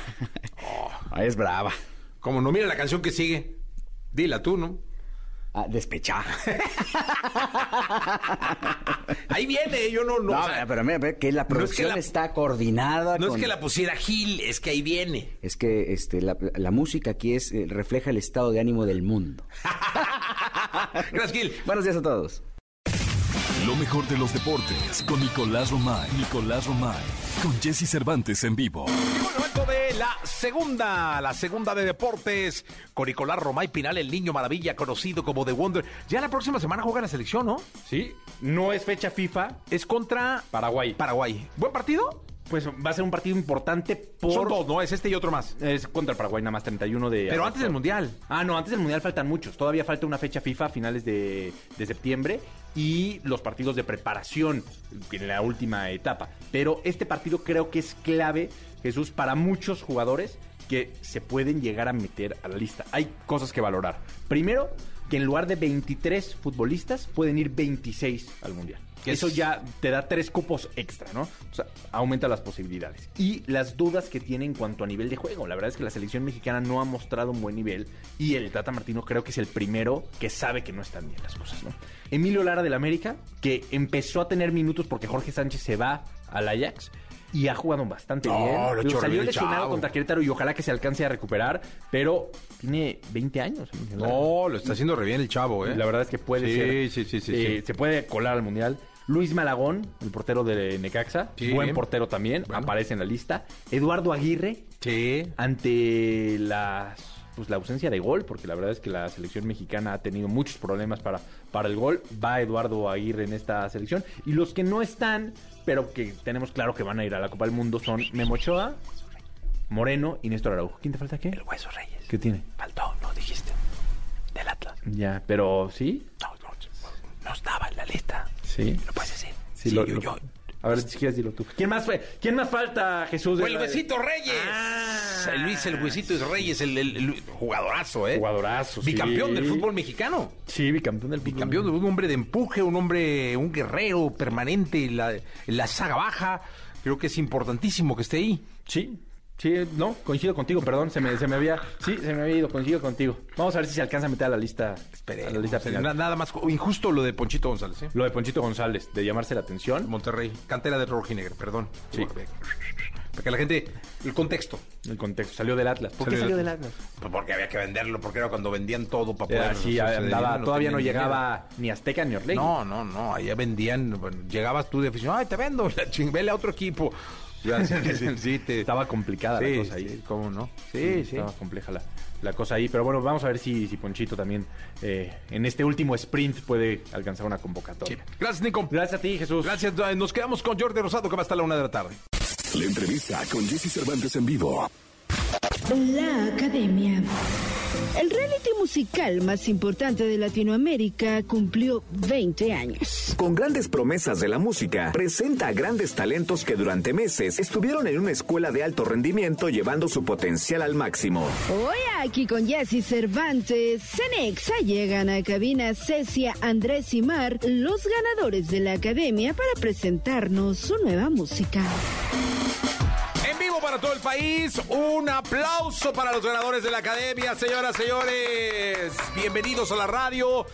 <laughs> es brava. Como no, mira la canción que sigue. Dila tú, ¿no? Ah, despechada. <laughs> Ahí viene, yo no... No, No, o sea, pero mira, ve que la no es que producción la- está coordinada. no con- es que la pusiera Gil, es que ahí viene. Es que este, la, la música aquí es eh, refleja el estado de ánimo del mundo. <laughs> Gracias, Gil. Buenos días a todos. Lo mejor de los deportes con Nicolás Romay. Nicolás Romay. Con Jesse Cervantes en vivo. El momento de la segunda, la segunda de deportes. Con Nicolás Romay Pinal, el niño maravilla, conocido como The Wonder. Ya la próxima semana juega la selección, ¿no? Sí, no es fecha FIFA. Es contra Paraguay. Paraguay. ¿Buen partido? Pues va a ser un partido importante por... Son dos, ¿no? Es este y otro más. Es contra el Paraguay, nada más 31 de... Pero agosto. antes del Mundial. Ah, no, antes del Mundial faltan muchos. Todavía falta una fecha FIFA a finales de, de septiembre y los partidos de preparación en la última etapa. Pero este partido creo que es clave, Jesús, para muchos jugadores que se pueden llegar a meter a la lista. Hay cosas que valorar. Primero, que en lugar de 23 futbolistas pueden ir 26 al Mundial. Que Eso es- ya te da tres cupos extra, ¿no? O sea, aumenta las posibilidades. Y las dudas que tiene en cuanto a nivel de juego. La verdad es que la selección mexicana no ha mostrado un buen nivel y el Tata Martino creo que es el primero que sabe que no están bien las cosas, ¿no? Emilio Lara del América, que empezó a tener minutos porque Jorge Sánchez se va al Ajax y ha jugado bastante No, bien. lo salió lesionado chavo. contra Querétaro y ojalá que se alcance a recuperar, pero tiene 20 años. No, lo está haciendo re bien el chavo, ¿eh? La verdad es que puede Sí, ser. sí, sí, sí, eh, sí. Se puede colar al mundial. Luis Malagón, el portero de Necaxa, Sí. buen portero también, Bueno. aparece en la lista. Eduardo Aguirre, Sí. ante las pues la ausencia de gol, porque la verdad es que la selección mexicana ha tenido muchos problemas para, para el gol. Va Eduardo Aguirre en esta selección. Y los que no están, pero que tenemos claro que van a ir a la Copa del Mundo son Memo Ochoa, Moreno y Néstor Araujo. ¿Quién te falta qué? El Hueso Reyes. ¿Qué tiene? Faltó, no dijiste. Del Atlas. Ya, pero sí. No, no, no estaba en la lista. Sí. Lo puedes decir. Sí, Sí, lo- yo, lo- yo. A ver, si quieres dilo tú. ¿Quién más fue? ¿Quién más falta, Jesús? El Huesito Reyes. Ah. Luis el Huesito Reyes, el, el- el jugadorazo, ¿eh? Jugadorazo, sí. Bicampeón del fútbol mexicano. Sí, bicampeón del fútbol. Bicampeón, un hombre de empuje, un hombre, un guerrero permanente en la, en la saga baja. Creo que es importantísimo que esté ahí. Sí, sí, no, coincido contigo, perdón, se me, se me había, sí, se me había ido, coincido contigo. Vamos a ver si se alcanza a meter a la lista, a la lista final. Na- Nada más injusto lo de Ponchito González, ¿eh? Lo de Ponchito González, de llamarse la atención. Monterrey, cantera de Rojinegro, perdón. Sí. Para que la gente, el contexto. El contexto, salió del Atlas. ¿Por qué Salió salió del Atlas? Pues porque había que venderlo, porque era cuando vendían todo para poder... Andaba, dinero, todavía no llegaba ni Azteca ni Orlegui. No, no, no, allá vendían, bueno, llegabas tú de afición, ay, te vendo, <laughs> la ching, vele a otro equipo. Ya, sí, <laughs> sí, sí, te- Estaba complicada Sí, la cosa ahí. sí, cómo no. Sí, Sí, sí. Estaba compleja la, la cosa ahí. Pero bueno, vamos a ver si, si Ponchito también eh, en este último sprint puede alcanzar una convocatoria. Gracias, Nico. Gracias a ti, Jesús. Gracias, nos quedamos con Jordi Rosado, que va hasta la una de la tarde. La entrevista con Jesse Cervantes en vivo. La Academia. El reality musical más importante de Latinoamérica cumplió 20 años. Con grandes promesas de la música, presenta a grandes talentos que durante meses estuvieron en una escuela de alto rendimiento llevando su potencial al máximo. Hoy aquí con Jesse Cervantes, Cenexa llegan a cabina Cecia, Andrés y Mar, los ganadores de la academia para presentarnos su nueva música. Para todo el país, un aplauso para los ganadores de la academia, señoras, señores. Bienvenidos a la radio,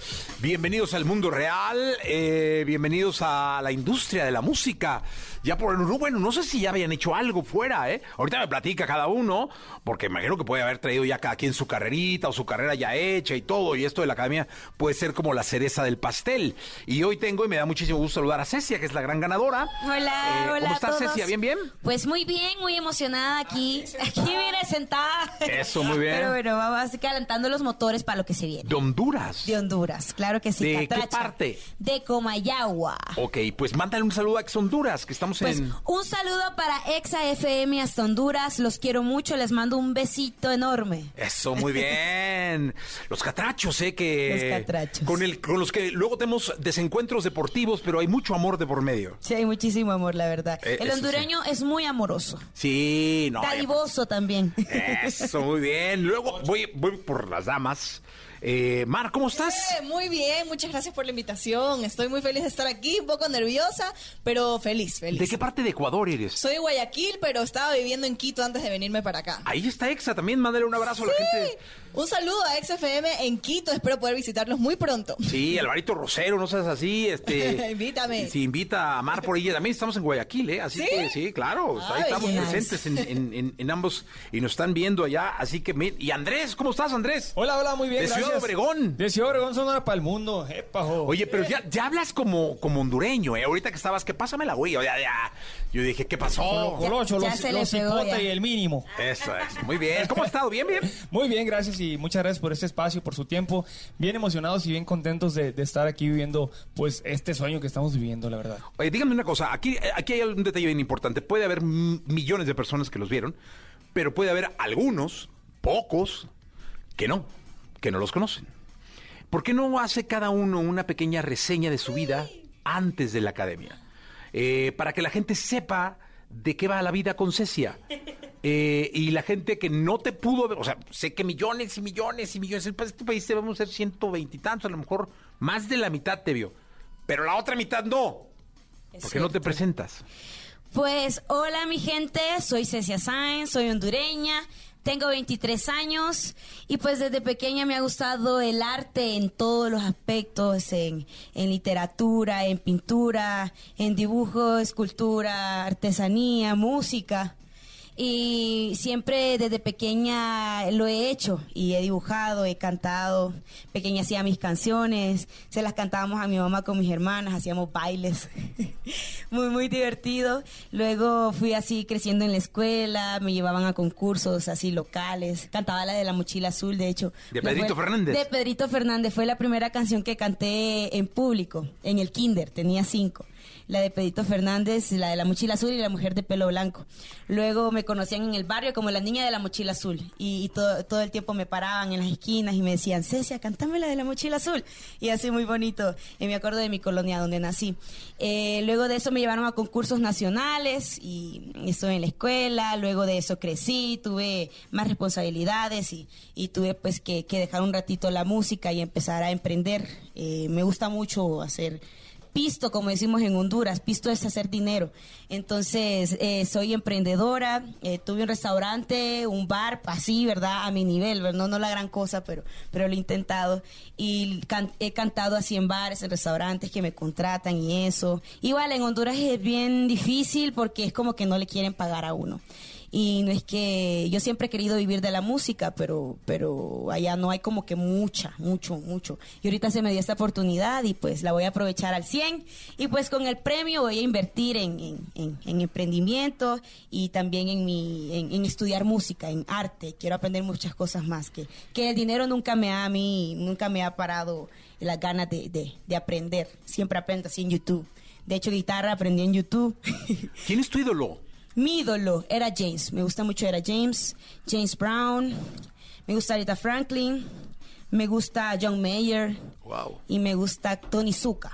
bienvenidos al mundo real, eh, bienvenidos a la industria de la música. Ya por no, bueno, no sé si ya habían hecho algo fuera, ¿eh? Ahorita me platica cada uno, porque imagino que puede haber traído ya cada quien su carrerita o su carrera ya hecha y todo, y esto de la academia puede ser como la cereza del pastel. Y hoy tengo, y me da muchísimo gusto saludar a Cecia, que es la gran ganadora. Hola, Eh, hola. ¿Cómo estás. Cecia? ¿Bien, bien? Pues muy bien, muy emocionada aquí. Aquí viene sentada. Eso, muy bien. Pero bueno, vamos calentando los motores para lo que se viene. De Honduras. De Honduras, claro que sí. ¿De qué Catracha. parte? De Comayagua. Ok, pues mándale un saludo a Ex Honduras, que estamos Pues en... un saludo para Exa FM hasta Honduras. Los quiero mucho, les mando un besito enorme. Eso, muy <laughs> bien. Los catrachos, ¿eh? Que... Los catrachos. Con, el, con los que luego tenemos desencuentros deportivos, pero hay mucho amor de por medio. Sí, hay muchísimo amor, la verdad. Eh, El hondureño es muy amoroso. Sí, no. ya- Dadivoso también. Eso, muy bien. Luego voy, voy por las damas. Eh, Mar, ¿cómo estás? Eh, Muy bien, muchas gracias por la invitación. Estoy muy feliz de estar aquí, un poco nerviosa, pero feliz, feliz. ¿De qué parte de Ecuador eres? Soy de Guayaquil, pero estaba viviendo en Quito antes de venirme para acá. Ahí está Exa también, mándale un abrazo a la gente. Un saludo a XFM en Quito, espero poder visitarlos muy pronto. Sí, Alvarito Rosero, no seas así, este... <laughs> Invítame. Si invita a Mar por ella, también estamos en Guayaquil, ¿eh? Así ¿Sí? que sí, claro, Ah, ahí estamos presentes en, en- en- en ambos y nos están viendo allá, así que... Y Andrés, ¿cómo estás, Andrés? Hola, hola, muy bien, De Ciudad. Obregón. De Ciudad Obregón, Sonora para el mundo. Epajo. Oye, pero ya, ya hablas como, como hondureño, ¿eh? Ahorita que estabas, que pásame la güey, ya, ya. Yo dije, ¿qué pasó? Colocho, los, los ya. y el mínimo. Eso es, muy bien. ¿Cómo has estado? ¿Bien, bien? <laughs> Muy bien, gracias muchas gracias por este espacio, por su tiempo. Bien emocionados y bien contentos de, estar aquí viviendo, pues, este sueño que estamos viviendo, la verdad. Oye, díganme una cosa, aquí, aquí hay un detalle bien importante. Puede haber millones de personas que los vieron, pero puede haber algunos, pocos, que no, que no los conocen. ¿Por qué no hace cada uno una pequeña reseña de su vida antes de la academia? Eh, para que la gente sepa de qué va la vida con Cecia. Eh, y la gente que no te pudo ver, o sea, sé que millones y millones y millones, en este país debemos ser ciento veintitantos, a lo mejor más de la mitad te vio, pero la otra mitad no. ¿Por qué no te presentas? Pues hola mi gente, soy Cecia Sáenz, soy hondureña, tengo 23 años y pues desde pequeña me ha gustado el arte en todos los aspectos, en, en literatura, en pintura, en dibujo, escultura, artesanía, música. Y siempre desde pequeña lo he hecho y he dibujado, he cantado. Pequeña hacía mis canciones, se las cantábamos a mi mamá con mis hermanas, hacíamos bailes. <laughs> muy, muy divertido. Luego fui así creciendo en la escuela, me llevaban a concursos así locales. Cantaba la de la mochila azul, de hecho. ¿De Pedrito Fernández? De Pedrito Fernández. Fue la primera canción que canté en público, en el kinder, tenía cinco la de Pedito Fernández, la de la mochila azul y la mujer de pelo blanco. Luego me conocían en el barrio como la niña de la mochila azul y, todo, todo, el tiempo me paraban en las esquinas y me decían, Cecia, cantame la de la mochila azul. Y así muy bonito, y me acuerdo de mi colonia donde nací. Eh, luego de eso me llevaron a concursos nacionales y estuve en la escuela, luego de eso crecí, tuve más responsabilidades y, tuve pues que, dejar un ratito la música y empezar a emprender. Eh, me gusta mucho hacer pisto, como decimos en Honduras, pisto es hacer dinero. Entonces, eh, soy emprendedora, eh, tuve un restaurante, un bar, así, ¿verdad? A mi nivel, ¿verdad? No, la gran cosa, pero, pero lo he intentado. Y he cantado así en bares, en restaurantes que me contratan y eso. Igual en Honduras es bien difícil porque es como que no le quieren pagar a uno y no es que yo siempre he querido vivir de la música, pero, pero allá no hay como que mucha, mucho, mucho. Y ahorita se me dio esta oportunidad y pues la voy a aprovechar al 100 y pues con el premio voy a invertir en, en, en, emprendimiento y también en, mi, en, estudiar música, en arte. Quiero aprender muchas cosas más, que, que el dinero nunca me ha a nunca me ha parado las ganas de, de aprender. Siempre aprendo así en YouTube. De hecho, guitarra aprendí en YouTube. <laughs> ¿Quién es tu ídolo? Mi ídolo era James. Me gusta mucho era James, James Brown. Me gusta Rita Franklin. Me gusta John Mayer. Wow. Y me gusta Tony Zuka.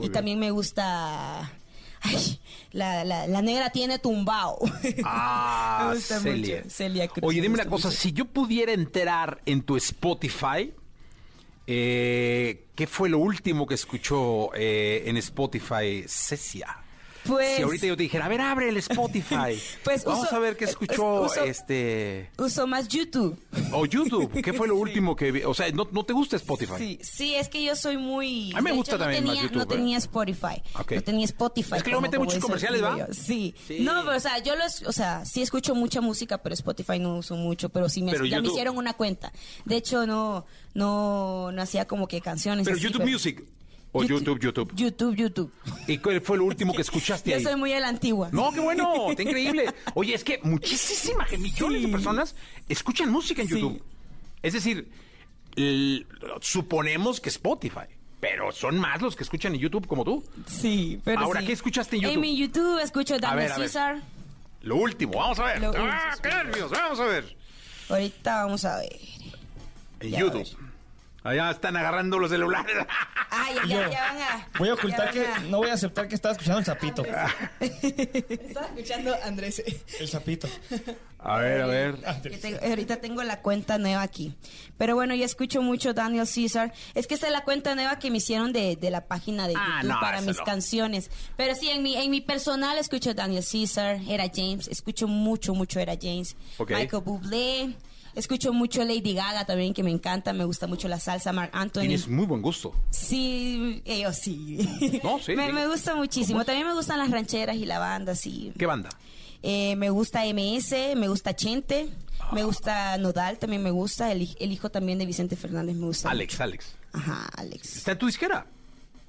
y también me gusta. Ay, la, la, negra tiene tumbao. Ah, <laughs> me gusta Celia. Mucho. Celia Cruz. Oye, dime una cosa. Si yo pudiera entrar en tu Spotify, eh, ¿qué fue lo último que escuchó eh, en Spotify Cecia? Pues, si ahorita yo te dijera, a ver, abre el Spotify. <laughs> pues Vamos a ver qué escuchó este. Uso más YouTube. O YouTube. ¿Qué fue lo <laughs> último que vi? O sea, ¿no, te gusta Spotify? Sí, sí, es que yo soy muy. A mí me gusta también no tenía, más YouTube. No tenía Spotify. No tenía Spotify. Es que luego mete muchos comerciales, ¿va? Sí. No, pero o sea, yo los, o sea, sí escucho mucha música, pero Spotify no uso mucho, pero sí me, ya me hicieron una cuenta. De hecho, no, no, no hacía como que canciones. Pero YouTube Music. O YouTube, YouTube. YouTube, YouTube. ¿Y cuál fue lo último que escuchaste Yo soy muy a la antigua. No, qué bueno, <laughs> está increíble. Oye, es que muchísimas, millones de personas escuchan música en YouTube. Es decir, suponemos que Spotify. Pero son más los que escuchan en YouTube como tú. Sí, pero Ahora, ¿qué escuchaste en YouTube? En mi YouTube escucho Daniel César. Lo último, vamos a ver. ah, qué nervios, vamos a ver. Ahorita vamos a ver. En YouTube. Allá están agarrando los celulares. Ay, ya, ya, van a. Voy a ocultar que. No voy a aceptar que estaba escuchando el sapito. <laughs> Estaba escuchando Andrés. El sapito. A ver, a ver. <laughs> ahorita tengo la cuenta nueva aquí. Pero bueno, yo escucho mucho Daniel Caesar. Es que esta es la cuenta nueva que me hicieron de, de la página de ah, YouTube para mis canciones. Pero sí, en mi, en mi personal escucho Daniel Caesar, era James. Escucho mucho, mucho era James. Michael Bublé. Escucho mucho Lady Gaga también, que me encanta. Me gusta mucho la salsa. Mark Anthony. Tienes muy buen gusto. Sí, ellos sí. <laughs> No, sí. me, gusta muchísimo. También me gustan las rancheras y la banda, sí. ¿Qué banda? Eh, me gusta MS, me gusta Chente, me ah. gusta Nodal, también me gusta. El, el, hijo también de Vicente Fernández me gusta. Alex, Alex. Ajá, Alex. ¿Está en tu disquera?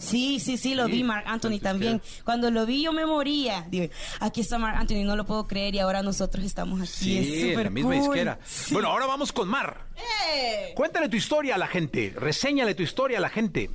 Sí, sí, sí, lo vi, Mark Anthony también. Cuando lo vi yo me moría. Digo, aquí está Mark Anthony, no lo puedo creer y ahora nosotros estamos aquí. Sí, en la misma disquera. Bueno, ahora vamos con Mar. ¡Eh! Cuéntale tu historia a la gente, reséñale tu historia a la gente.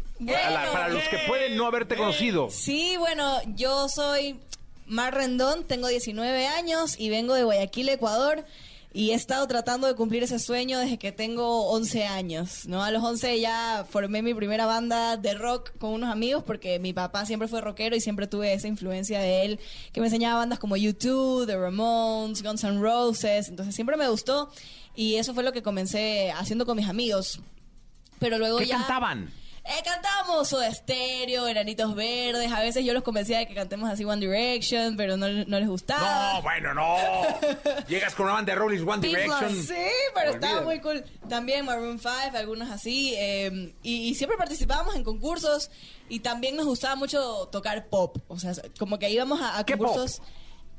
para los que pueden no haberte conocido. Sí, bueno, yo soy Mar Rendón, tengo 19 años y vengo de Guayaquil, Ecuador. Y he estado tratando de cumplir ese sueño desde que tengo 11 años, ¿no? A los 11 ya formé mi primera banda de rock con unos amigos porque mi papá siempre fue rockero y siempre tuve esa influencia de él que me enseñaba bandas como U2, The Ramones, Guns N' Roses, entonces siempre me gustó y eso fue lo que comencé haciendo con mis amigos. Pero luego ¿Qué ya... cantaban? Eh, cantamos Soda Stereo, Enanitos Verdes. A veces yo los convencía de que cantemos así One Direction, pero no, no les gustaba. No, bueno, no. <laughs> Llegas con una banda de Rolling One Direction. Sí, pero estaba muy cool. También Maroon 5, algunos así. eh, y, y siempre participábamos en concursos. Y también nos gustaba mucho tocar pop. O sea, como que íbamos a, a ¿Qué pop?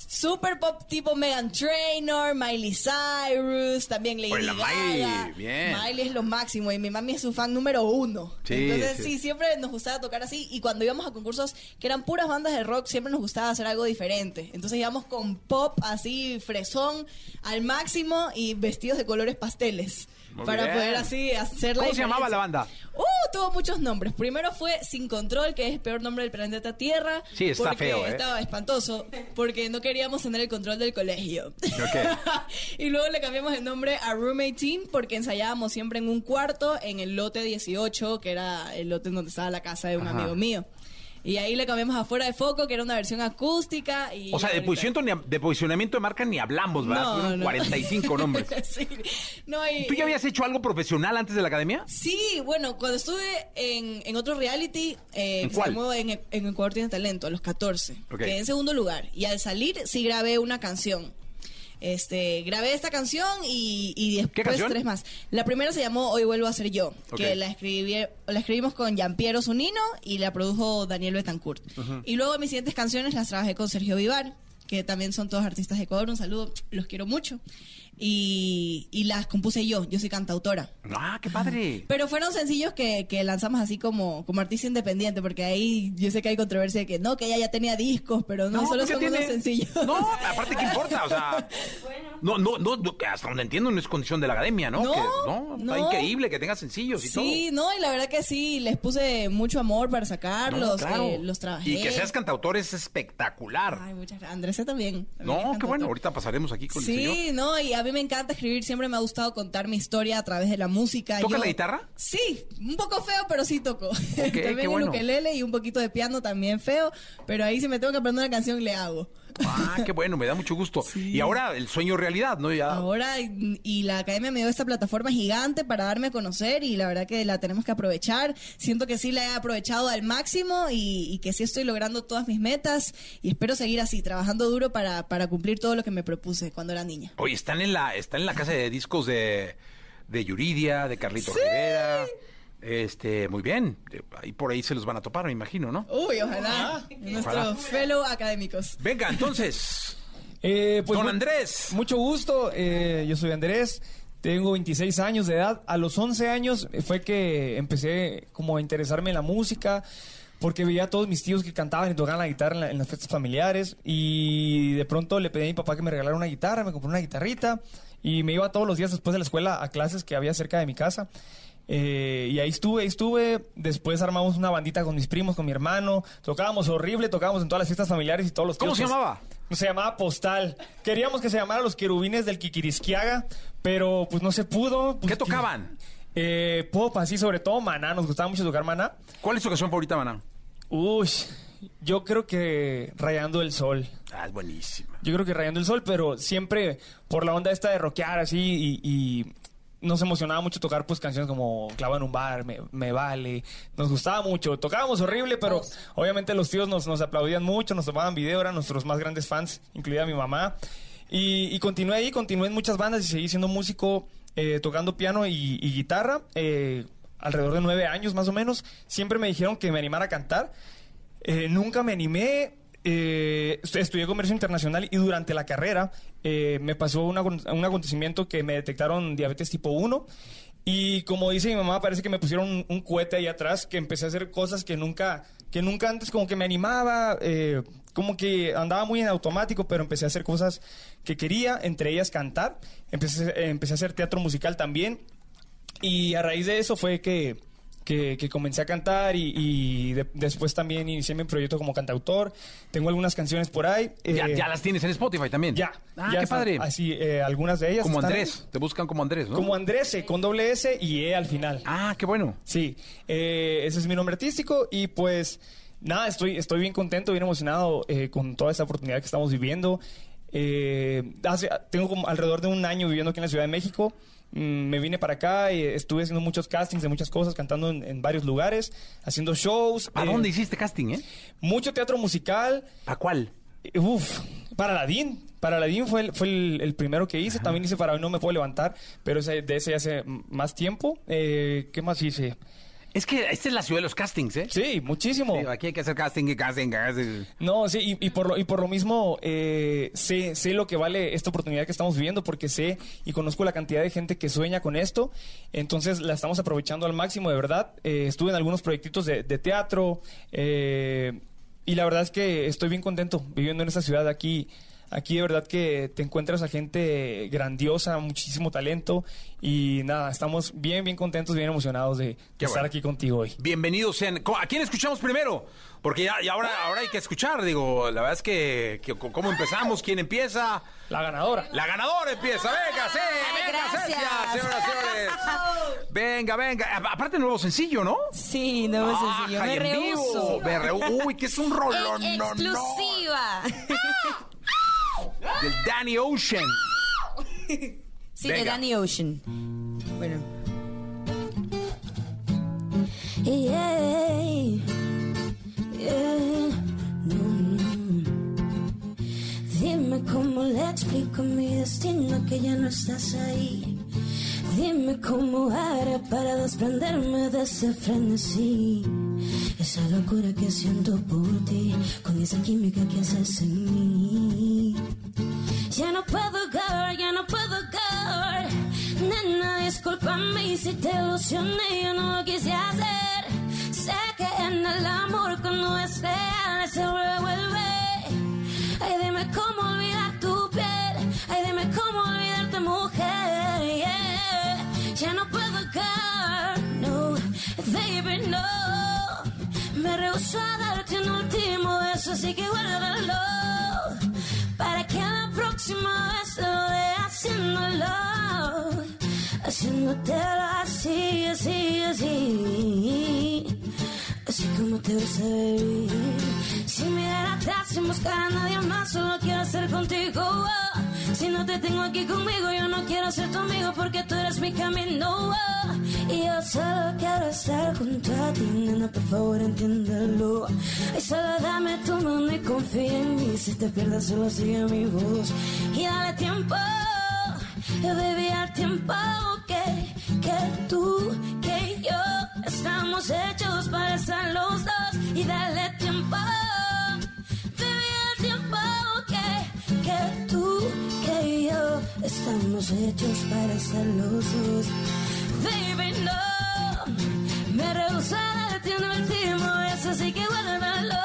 Super pop tipo Megan Trainor, Miley Cyrus, también Lady Oye, la Miley, Gaga. bien. Miley es lo máximo y mi mami es su fan número uno. Sí, Entonces sí. sí. siempre nos gustaba tocar así y cuando íbamos a concursos que eran puras bandas de rock, siempre nos gustaba hacer algo diferente. Entonces íbamos con pop así fresón al máximo y vestidos de colores pasteles. Muy para bien. poder así hacer la ¿Cómo se llamaba la banda? Uh, tuvo muchos nombres. Primero fue Sin Control, que es el peor nombre del planeta Tierra. Sí, está porque feo, ¿eh? Estaba espantoso, porque no queríamos tener el control del colegio. <laughs> y luego le cambiamos el nombre a Roommate Team, porque ensayábamos siempre en un cuarto, en el lote 18, que era el lote en donde estaba la casa de un Ajá. amigo mío. Y ahí le cambiamos a Fuera de Foco, que era una versión acústica. Y O sea, de, posicionamiento, de posicionamiento de marca ni hablamos, ¿verdad? No, no. 45 nombres. <laughs> Sí. No, y- ¿Tú ya habías hecho algo profesional antes de la academia? Sí, bueno, cuando estuve en, en otro reality, eh, ¿En cuál? en, en Ecuador Tiene Talento, a los 14. Ok. Quedé en segundo lugar. Y al salir, sí grabé una canción. Este, grabé esta canción y, y después tres más. La primera se llamó Hoy vuelvo a ser yo, que la, escribí, la escribimos con Giampiero Zunino y la produjo Daniel Betancourt. Y luego mis siguientes canciones las trabajé con Sergio Vivar, que también son todos artistas de Ecuador. Un saludo, los quiero mucho. Y, y las compuse yo, yo soy cantautora. Ah, qué padre. Pero fueron sencillos que, que lanzamos así como, como artista independiente, porque ahí yo sé que hay controversia de que no, que ella ya tenía discos, pero no, solo ¿qué son tiene? unos sencillos. No, aparte, ¿qué importa? O sea, <laughs> no, no, no, no, hasta donde entiendo no es condición de la academia, ¿no? No, Que- no, está no. increíble que tenga sencillos y Sí, no, y la verdad que sí, les puse mucho amor para todo. sacarlos, No, claro. eh, los trabajé. Y que seas cantautor es espectacular. Ay, muchas gracias. Andrés también. también no, qué bueno, ahorita pasaremos aquí con el señor. Sí, no, y a mí me encanta escribir, siempre me ha gustado contar mi historia a través de la música. ¿Toca Yo- la guitarra? Sí, un poco feo, pero sí toco. <laughs> también el bueno. ukelele y un poquito de piano también feo, pero ahí si me tengo que aprender una canción le hago. Ah, qué bueno, me da mucho gusto. Y ahora el sueño realidad, ¿no? Ya. Ahora, y, y la academia me dio esta plataforma gigante para darme a conocer y la verdad que la tenemos que aprovechar. Siento que sí la he aprovechado al máximo y, y que sí estoy logrando todas mis metas y espero seguir así, trabajando duro para, para cumplir todo lo que me propuse cuando era niña. Oye, están en la, están en la casa de discos de, de Yuridia, de Carlito Rivera. Este, muy bien. Ahí por ahí se los van a topar, me imagino, ¿no? Uy, ojalá. Nuestros Ojalá. fellow académicos. Venga, entonces. <laughs> Eh, pues Don Andrés. Mucho gusto, eh, yo soy Andrés, tengo 26 años de edad. A los 11 años fue que empecé como a interesarme en la música, porque veía a todos mis tíos que cantaban y tocaban la guitarra en, la- en las fiestas familiares. Y de pronto le pedí a mi papá que me regalara una guitarra, me compró una guitarrita y me iba todos los días después de la escuela a clases que había cerca de mi casa. Eh, y ahí estuve, ahí estuve. Después armamos una bandita con mis primos, con mi hermano. Tocábamos horrible, tocábamos en todas las fiestas familiares y todos los ¿Cómo se tíos, llamaba? se llamaba Postal. Queríamos que se llamara Los Querubines del Quiquirisquiaga, pero pues no se pudo. Pues, ¿Qué tocaban? Eh, pop, así, sobre todo Maná. Nos gustaba mucho tocar Maná. ¿Cuál es tu canción favorita, Maná? Uy, yo creo que Rayando el Sol. Ah, es buenísima. Yo creo que Rayando el Sol, pero siempre por la onda esta de rockear así y, y nos emocionaba mucho tocar pues canciones como Clava en un bar, me, Me vale. Nos gustaba mucho. Tocábamos horrible, pero obviamente los tíos nos, nos aplaudían mucho, nos tomaban video, eran nuestros más grandes fans, incluida mi mamá. Y, continué ahí, continué en muchas bandas y seguí siendo músico, eh, tocando piano y, y guitarra. eh, alrededor de nueve años más o menos. Siempre me dijeron que me animara a cantar. Eh, nunca me animé. Eh, est- estudié comercio internacional y durante la carrera eh, me pasó una- un acontecimiento que me detectaron diabetes tipo 1 y como dice mi mamá parece que me pusieron un cohete ahí atrás que empecé a hacer cosas que nunca que nunca antes como que me animaba eh, como que andaba muy en automático pero empecé a hacer cosas que quería entre ellas cantar. Empecé, empecé a hacer teatro musical también. Y a raíz de eso fue que, que, que comencé a cantar y, y de- después también inicié mi proyecto como cantautor. Tengo algunas canciones por ahí. Ya, eh, ya las tienes en Spotify también. Ya, Ah, ya qué están padre. Así, eh, algunas de ellas. Como están ahí. Andrés. Te buscan como Andrés, ¿no? Como Andrés, eh, con doble S y E al final. Ah, qué bueno. Sí, eh, ese es mi nombre artístico y pues nada, estoy, estoy bien contento, bien emocionado eh, con toda esta oportunidad que estamos viviendo. Eh, hace, tengo como alrededor de un año viviendo aquí en la Ciudad de México. Mm, me vine para acá y estuve haciendo muchos castings de muchas cosas, cantando en, en varios lugares, haciendo shows. ¿A eh, dónde hiciste casting, eh? Mucho teatro musical. ¿A cuál? Uf, para Aladín. Para Aladín fue el, fue el, el primero que hice. También hice para Hoy No Me Puedo Levantar, pero ese- de ese hace m- más tiempo. Eh, ¿Qué más hice? Es que esta es la ciudad de los castings, ¿eh? Sí, muchísimo. aquí hay que hacer casting y casting, casting. No, sí, y, y por, lo, y por lo mismo eh, sé, sé lo que vale esta oportunidad que estamos viviendo porque sé y conozco la cantidad de gente que sueña con esto, entonces la estamos aprovechando al máximo, de verdad. Eh, estuve en algunos proyectitos de, de teatro eh, y la verdad es que estoy bien contento viviendo en esta ciudad aquí. Aquí de verdad que te encuentras a gente grandiosa, muchísimo talento y nada, estamos bien, bien contentos, bien emocionados de, estar bueno. aquí contigo hoy. Bienvenidos sean. ¿A quién escuchamos primero? Porque ya, ya ahora, ahora hay que escuchar, digo, la verdad es que, que ¿cómo empezamos? ¿Quién empieza? La ganadora. La ganadora empieza, venga, sí, venga, gracias. Señoras y señores. Venga, venga. Aparte nuevo sencillo, ¿no? Sí, nuevo sencillo. Me rehu- Uy, que es un <laughs> rolón. No, no. <laughs> Del Danny Ocean. Sí, de Venga. Danny Ocean. Bueno. Yeah, yeah, no, no. Dime cómo le explico mi destino que ya no estás ahí. Dime cómo haré para desprenderme de ese frenesí. Esa locura que siento por ti, con esa química que haces en mí. Ya no puedo go, ya no puedo go. Nena, discúlpame si te ilusioné, yo no lo quise hacer. Sé que en el amor cuando es real se revuelve. Ay, dime cómo olvidar tu piel. Ay, dime cómo olvidarte, mujer. Me rehuso a darte un último beso, así que guárdalo. Para que la próxima vez lo dé haciéndolo. Haciéndotelo así, así, así. Así como te gusta vivir. Sin mirar atrás, sin buscar a nadie más, solo quiero estar contigo. Si no te tengo aquí conmigo, yo no quiero ser tu amigo porque tú eres mi camino. Solo quiero estar junto a ti, nena, por favor entiéndelo. Y solo dame tu mano y confía en mí. Si te pierdes, solo sigue mi voz. Y dale tiempo, yo baby, al tiempo que, que tú, que yo estamos hechos para estar los dos. Y dale tiempo, al tiempo que, que tú, que yo estamos hechos para estar los dos. Baby, no, me rehúso a darte un último beso, así que guárdalo.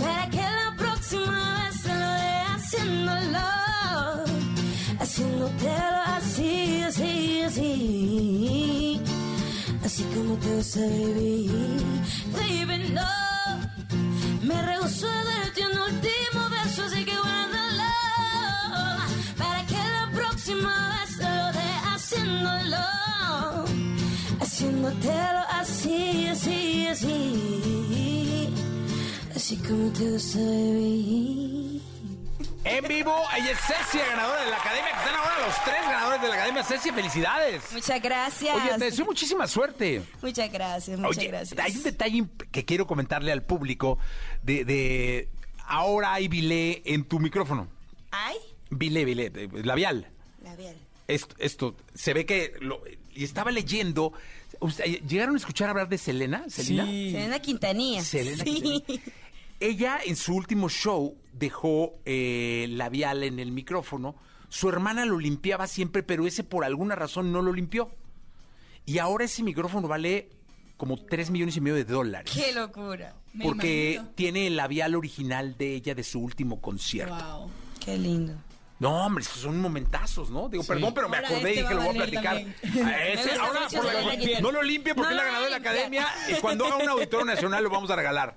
Para que la próxima vez te lo dé haciéndolo. Haciéndotelo así, así, así. Así como te gusta vivir. Baby, no. Haciéndotelo así, así, así. Así como te gusta vivir. En vivo, ella es Cecia, ganadora de la academia. que Están ahora los tres ganadores de la academia. Cecia, felicidades. Muchas gracias. Oye, te deseo muchísima suerte. Muchas gracias, muchas Oye, gracias. hay un detalle que quiero comentarle al público de, de ahora hay bilé en tu micrófono. Ay, Bilé, bilé, de- labial. labial. Esto, esto, se ve que lo, y estaba leyendo. Usted- ¿Llegaron a escuchar hablar de Selena? Selena. Selena Quintanilla. Selena sí. Ella en su último show dejó eh, labial en el micrófono. Su hermana lo limpiaba siempre, pero ese por alguna razón no lo limpió. Y ahora ese micrófono vale como 3 millones y medio de dólares. Qué locura. porque tiene el labial original de ella de su último concierto. Qué lindo. No, hombre, esos son momentazos, ¿no? Digo, perdón, pero me Ahora acordé y este dije, lo voy a platicar. A ese, ahora, por la- no lo limpie porque No es la ganadora de la academia y cuando haga un auditorio nacional lo vamos a regalar.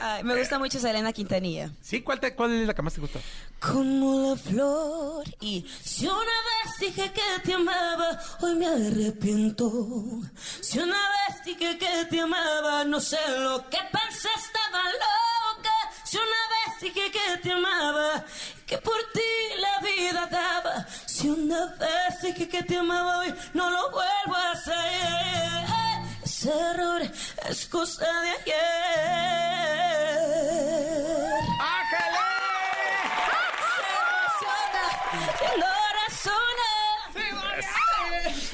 Ay, me gusta mucho Selena Quintanilla. ¿Sí? ¿Cuál, te- ¿Cuál es la que más te gusta? Como la flor y si una vez dije que te amaba, hoy me arrepiento. Si una vez dije que te amaba, no sé lo que pensé, estaba loca. Si una vez dije que te amaba, que por ti la vida daba. Si una vez dije que te amaba, hoy no lo vuelvo a hacer. Ese error es cosa de ayer.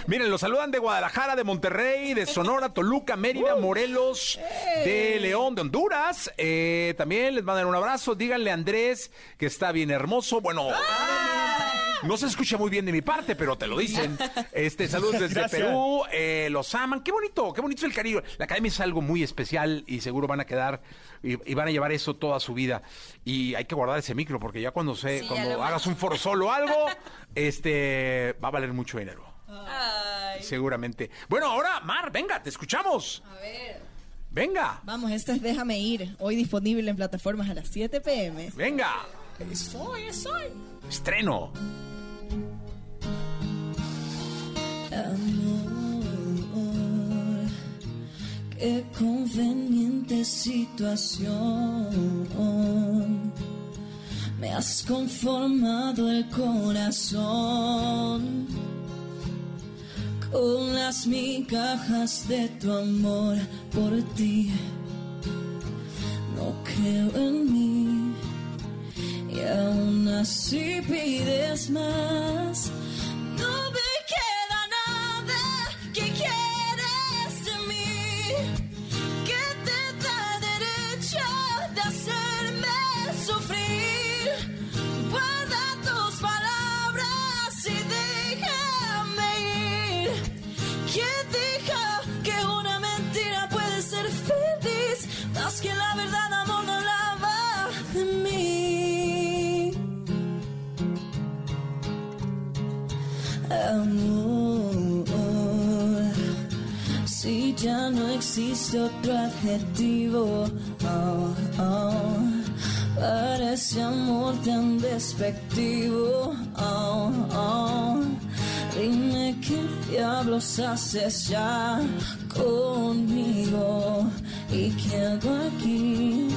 Miren, los saludan de Guadalajara, de Monterrey, de Sonora, Toluca, Mérida, Morelos, de León, de Honduras. Eh, también les mandan un abrazo. Díganle a Andrés que está bien hermoso. Bueno, no se escucha muy bien de mi parte, pero te lo dicen. Este, saludos desde Gracias. Perú. eh, los aman. Qué bonito, qué bonito es el cariño. La academia es algo muy especial y seguro van a quedar y, y van a llevar eso toda su vida. Y hay que guardar ese micro porque ya cuando se, Sí, cuando hagas un foro solo o algo, este, va a valer mucho dinero. Seguramente. Bueno, ahora, Mar, venga, te escuchamos. A ver. Venga, Vamos, esta es Déjame Ir. Hoy disponible en plataformas a las 7 pm. venga. Soy, soy. Estreno. Amor, qué conveniente situación. Me has conformado el corazón con las migajas de tu amor por ti. No creo en mí y aún así pides más. Ya no existe otro adjetivo, oh, oh, amor tan despectivo, oh, oh, dime qué diablos haces ya conmigo. Y qué hago aquí,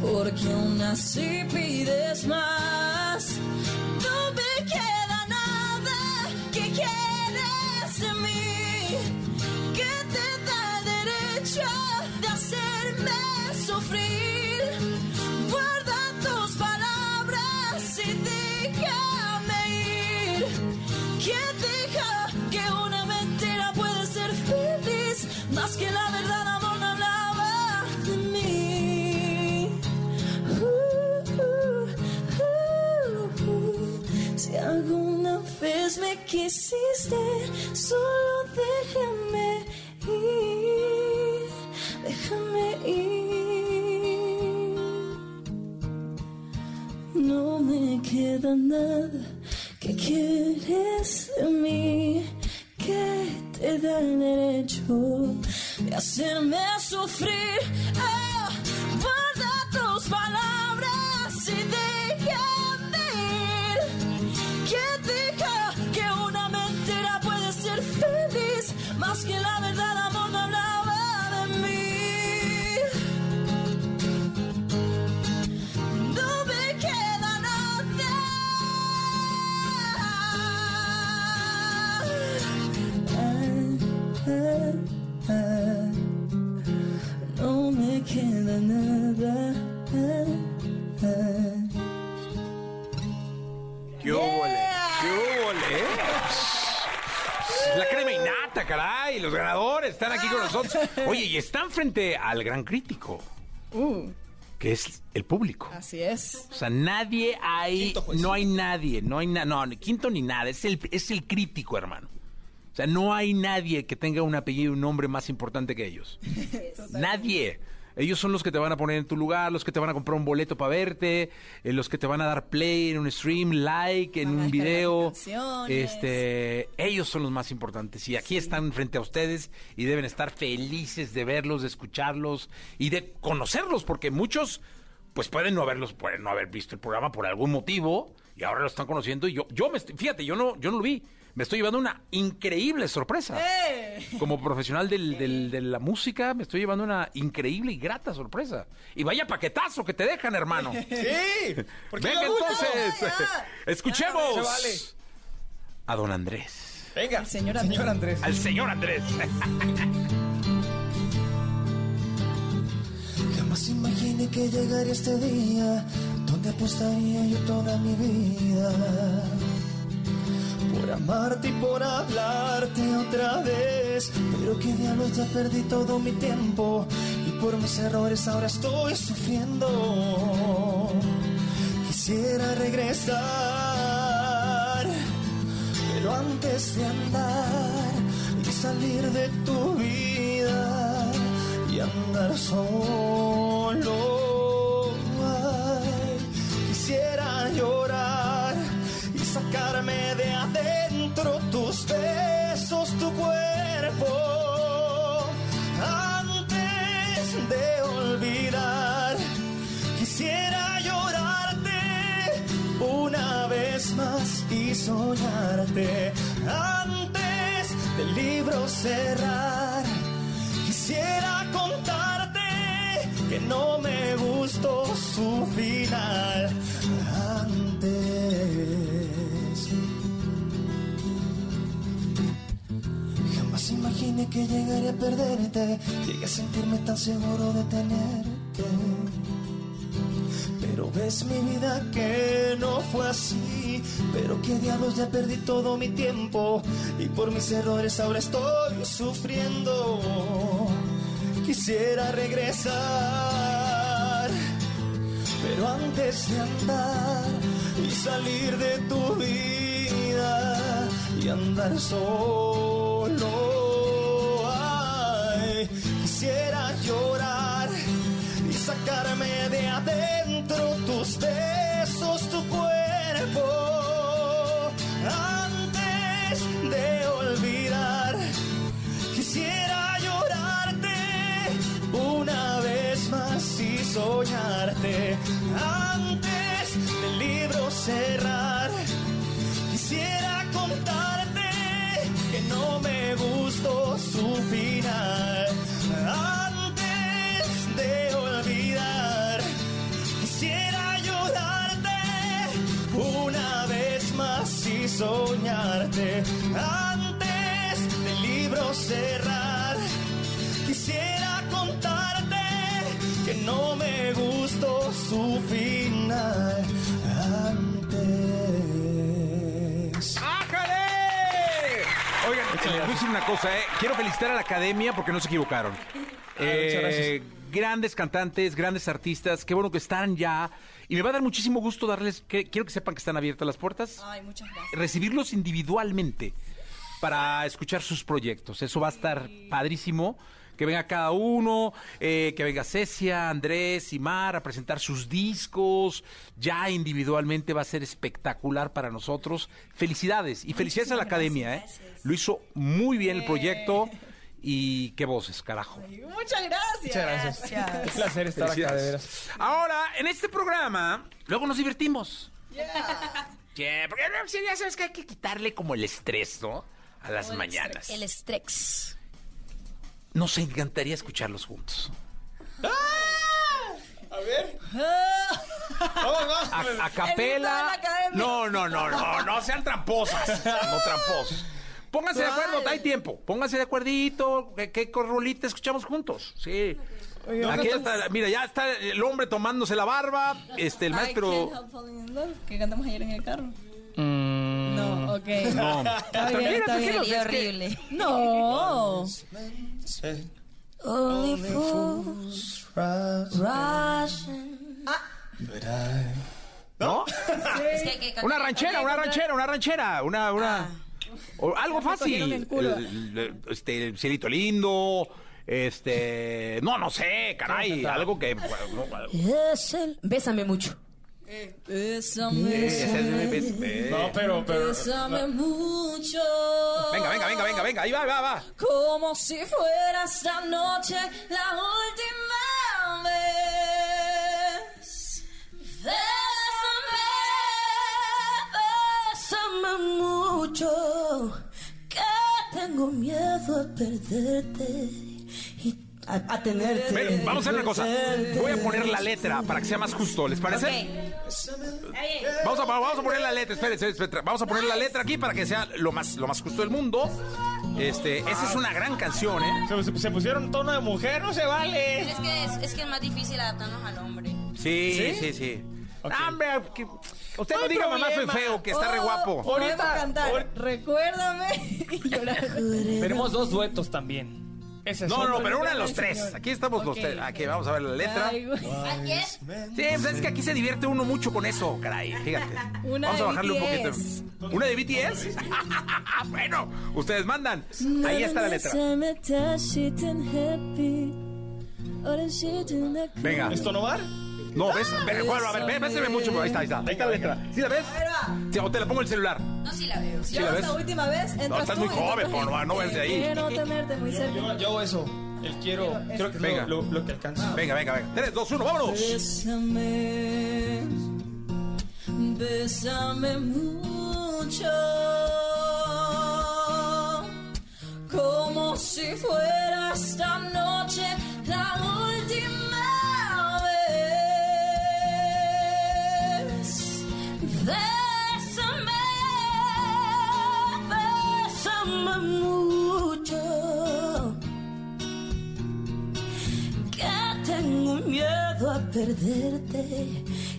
porque aún así pides más. Quisiste, solo déjame ir, déjame ir. No me queda nada que quieres de mí, que te da el derecho de hacerme sufrir. ¿Qué óvole? ¿Qué óvole? eh? La crema innata, caray. Los ganadores están aquí con nosotros. Oye, y están frente al gran crítico, Uh, que es el público. así es. O sea, nadie hay, Quinto juez. no hay nadie, no hay nada, no, ni quinto ni nada, es el, es el crítico, hermano. O sea, no hay nadie que tenga un apellido y un nombre más importante que ellos. <laughs> nadie. Ellos son los que te van a poner en tu lugar, los que te van a comprar un boleto para verte, eh, los que te van a dar play en un stream, like en Van un video. Este, ellos son los más importantes y aquí están frente a ustedes y deben estar felices de verlos, de escucharlos y de conocerlos porque muchos pues pueden no haberlos, pueden no haber visto el programa por algún motivo y ahora lo están conociendo y yo yo me fíjate, yo no yo no lo vi. Me estoy llevando una increíble sorpresa. ¡Eh! Como profesional del- del- de la música, me estoy llevando una increíble y grata sorpresa. Y vaya paquetazo que te dejan, hermano. <laughs> Sí. <laughs> ¿Por qué Venga entonces, escuchemos Ya, vale. a don Andrés. Venga, El señor señor Andrés. Al señor Andrés. <laughs> Jamás imaginé que llegaría este día donde apostaría yo toda mi vida por amarte y por hablarte otra vez. Pero qué diablos ya perdí todo mi tiempo y por mis errores ahora estoy sufriendo. Quisiera regresar, pero antes de andar y salir de tu vida y andar solo. Quisiera llorar tus besos, tu cuerpo. Antes de olvidar, quisiera llorarte una vez más y soñarte. Antes del libro cerrar, quisiera contarte que no me gustó su final. Antes. Imaginé que llegaría a perderte. Llegué a sentirme tan seguro de tenerte. Pero ves mi vida que no fue así. Pero qué diablos ya perdí todo mi tiempo. Y por mis errores ahora estoy sufriendo. Quisiera regresar. Pero antes de andar y salir de tu vida y andar solo. Quisiera llorar y sacarme de adentro tus besos, tu cuerpo. Antes de olvidar, quisiera llorarte una vez más y soñarte. Antes del libro cerrar, quisiera contarte que no me gustó su final. Soñarte. Antes del libro cerrar, quisiera contarte que no me gustó su final. Antes. ¡Ájale! Oigan, les voy a decir una cosa, ¿eh? Quiero felicitar a la academia porque no se equivocaron. Eh, muchas gracias. Grandes cantantes, grandes artistas, qué bueno que están ya. Y me va a dar muchísimo gusto darles, que, quiero que sepan que están abiertas las puertas, Ay, muchas gracias. recibirlos individualmente para escuchar sus proyectos. Eso va a estar padrísimo. Que venga cada uno, eh, que venga Cecia, Andrés y Mar a presentar sus discos. Ya individualmente va a ser espectacular para nosotros. Felicidades y felicidades a la academia. ¿eh? Lo hizo muy bien el proyecto <laughs> y qué voces, carajo. Muchas gracias. Muchas gracias. <laughs> Un placer estar acá, de veras. Ahora, en este programa, luego nos divertimos. Yeah, porque ya sabes que hay que quitarle como el estrés, ¿no? A las mañanas. El estrés. Nos encantaría escucharlos juntos. A ver. A, a capela. No, no, no, no, no sean tramposas. No tramposos. Pónganse de acuerdo, hay tiempo. Pónganse de acuerdito. ¿Qué, qué rolita escuchamos juntos? Sí. Aquí está, mira, ya está el hombre tomándose la barba. Este, el I maestro. can't help falling in love, que cantamos ayer en el carro. Mm. No, ok. No. <laughs> Está bien, está bien. Tranquilos, es que- horrible. No. Only fools ¿No? Es que que Una ranchera, una ranchera, una ranchera, una, una o algo fácil. en el- este, el cielito lindo, Este, no, no sé, caray, algo que... Es el... Bésame mucho. Bésame. Bes- eh. No, pero, pero. Bésame mucho. Venga, venga, venga, venga, venga, ahí va, va, va. Como si fuera esta noche la última vez. Bésame mucho, que tengo miedo a perderte y a, a tenerte. Ven, vamos a hacer una cosa. Voy a poner la letra para que sea más justo, ¿les parece? Vamos a, vamos a poner la letra, espérense, espérense, vamos a poner la letra aquí para que sea lo más, lo más justo del mundo. Este, esa es una gran canción, ¿eh? Se, se pusieron tono de mujer, no se vale. Es que es, es que es más difícil adaptarnos al hombre. Sí, sí, ¿Sí? sí. Ah, hombre, que- usted No no hay diga mamá soy problema. feo, que está re guapo. Podemos cantar. Recuérdame y llorar. Tenemos dos duetos también. Ese es No, no, pero una de los tres. Aquí estamos los Ok. tres. Aquí vamos a ver la letra. Ay, güey. Sí, pues es que aquí se divierte uno mucho con eso, caray. Fíjate. <laughs> Una Vamos a de bajarle un poquito. ¿Una de BTS? <laughs> bueno, ustedes mandan. Ahí está la letra. Venga. ¿Esto no va? No, ves, ven, bueno, a ver, ven, béseme mucho, pero ahí está, ahí está. Ahí está la letra. ¿Sí la ves? Sí, o te la pongo en el celular. No, sí la veo. ¿Sí Yo la ves? esta última vez entras No, estás tú muy joven, tú- por no, no verte ahí. Quiero tenerte muy cerca. Yo, yo hago eso. El quiero. Creo que Venga. lo, lo- lo que alcanza. Venga, venga, venga. 3, 2, 1, vámonos. Bésame, bésame mucho, como si fuera esta noche perderte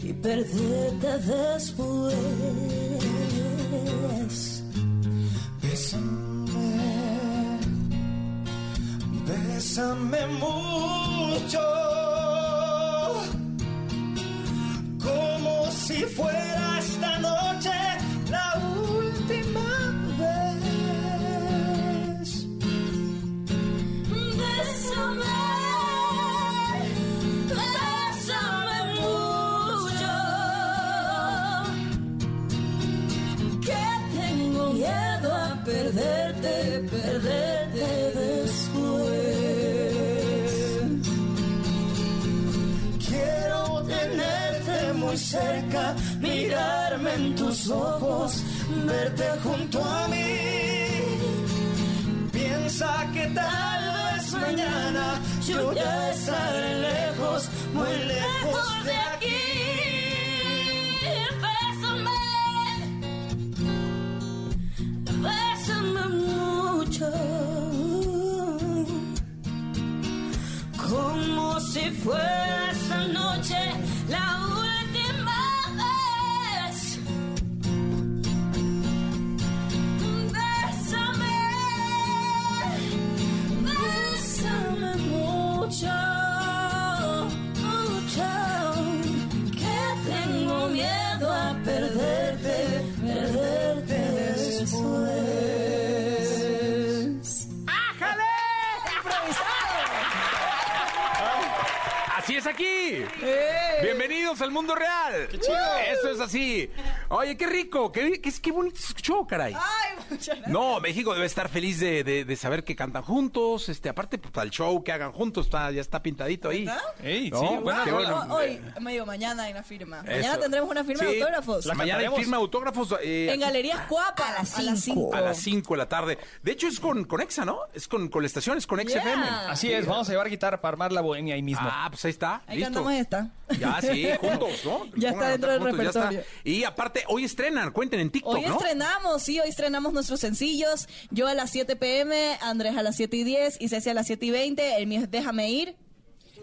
y perderte después. Bésame, bésame mucho, como si fuera tus ojos, verte junto a mí. Piensa que tal vez mañana yo ya estaré lejos, muy lejos de aquí. Bésame, bésame mucho. Como si fuera Aquí. Bienvenidos al mundo real. Qué chido. Eso es así. Oye, qué rico, qué, qué, qué bonito se escuchó, caray. Ay. No, México debe estar feliz de, de- de saber que cantan juntos. Este, aparte, pues, al show que hagan juntos, está, ya está pintadito ahí. ¿Verdad? Ey, No, sí, bueno, qué bueno. Hoy, me digo, mañana hay una firma. Mañana Eso. tendremos una firma de Sí. autógrafos. La mañana hay cantaremos. firma de autógrafos. eh, En Galerías Cuapa. A las cinco. 5. A las 5 de la tarde. De hecho, es con, con Exa, ¿no? Es con, con la estación, es con Exa Yeah. FM. Así es, vamos a llevar guitarra para armar la bohemia ahí mismo. Ah, pues ahí está. Ahí listo. cantamos esta. Ya, sí, <laughs> juntos, ¿no? Ya Pongan está a dentro cantar del juntos, ya está. repertorio. Y aparte, hoy estrenan, cuenten en TikTok, Hoy ¿no? estrenamos, sí, hoy estrenamos nuestros sencillos. Yo a las 7 pm, Andrés a las 7 y 10 y Ceci a las 7 y 20. El mío es Déjame ir.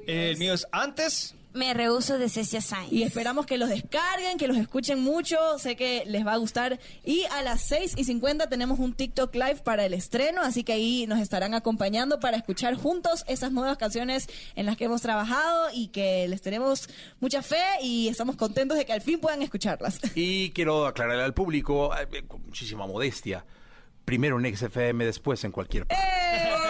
El mío es antes. Me rehuso de Cecia Sainz. Y esperamos que los descarguen, que los escuchen mucho. Sé que les va a gustar. Y a las 6 y 50 tenemos un TikTok Live para el estreno. Así que ahí nos estarán acompañando para escuchar juntos esas nuevas canciones en las que hemos trabajado y que les tenemos mucha fe y estamos contentos de que al fin puedan escucharlas. <laughs> Y quiero aclararle al público, eh, con muchísima modestia, primero en XFM, después en cualquier parte. ¡Eh!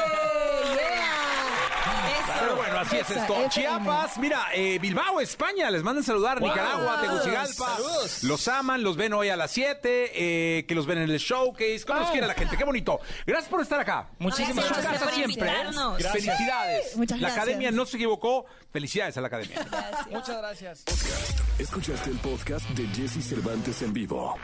Así es esto. FM. Chiapas, mira, eh, Bilbao, España, les mandan saludar. Wow. Nicaragua, Tegucigalpa. Saludos. Los aman, los ven hoy a las 7, eh, que los ven en el showcase. ¿Cómo los quiere la gente? Qué bonito. Gracias por estar acá. Muchísimas Su Gracias a casa siempre. Felicidades. Muchas La gracias. academia no se equivocó. Felicidades a la academia. Muchas gracias. Escuchaste el podcast de Jesse Cervantes en vivo.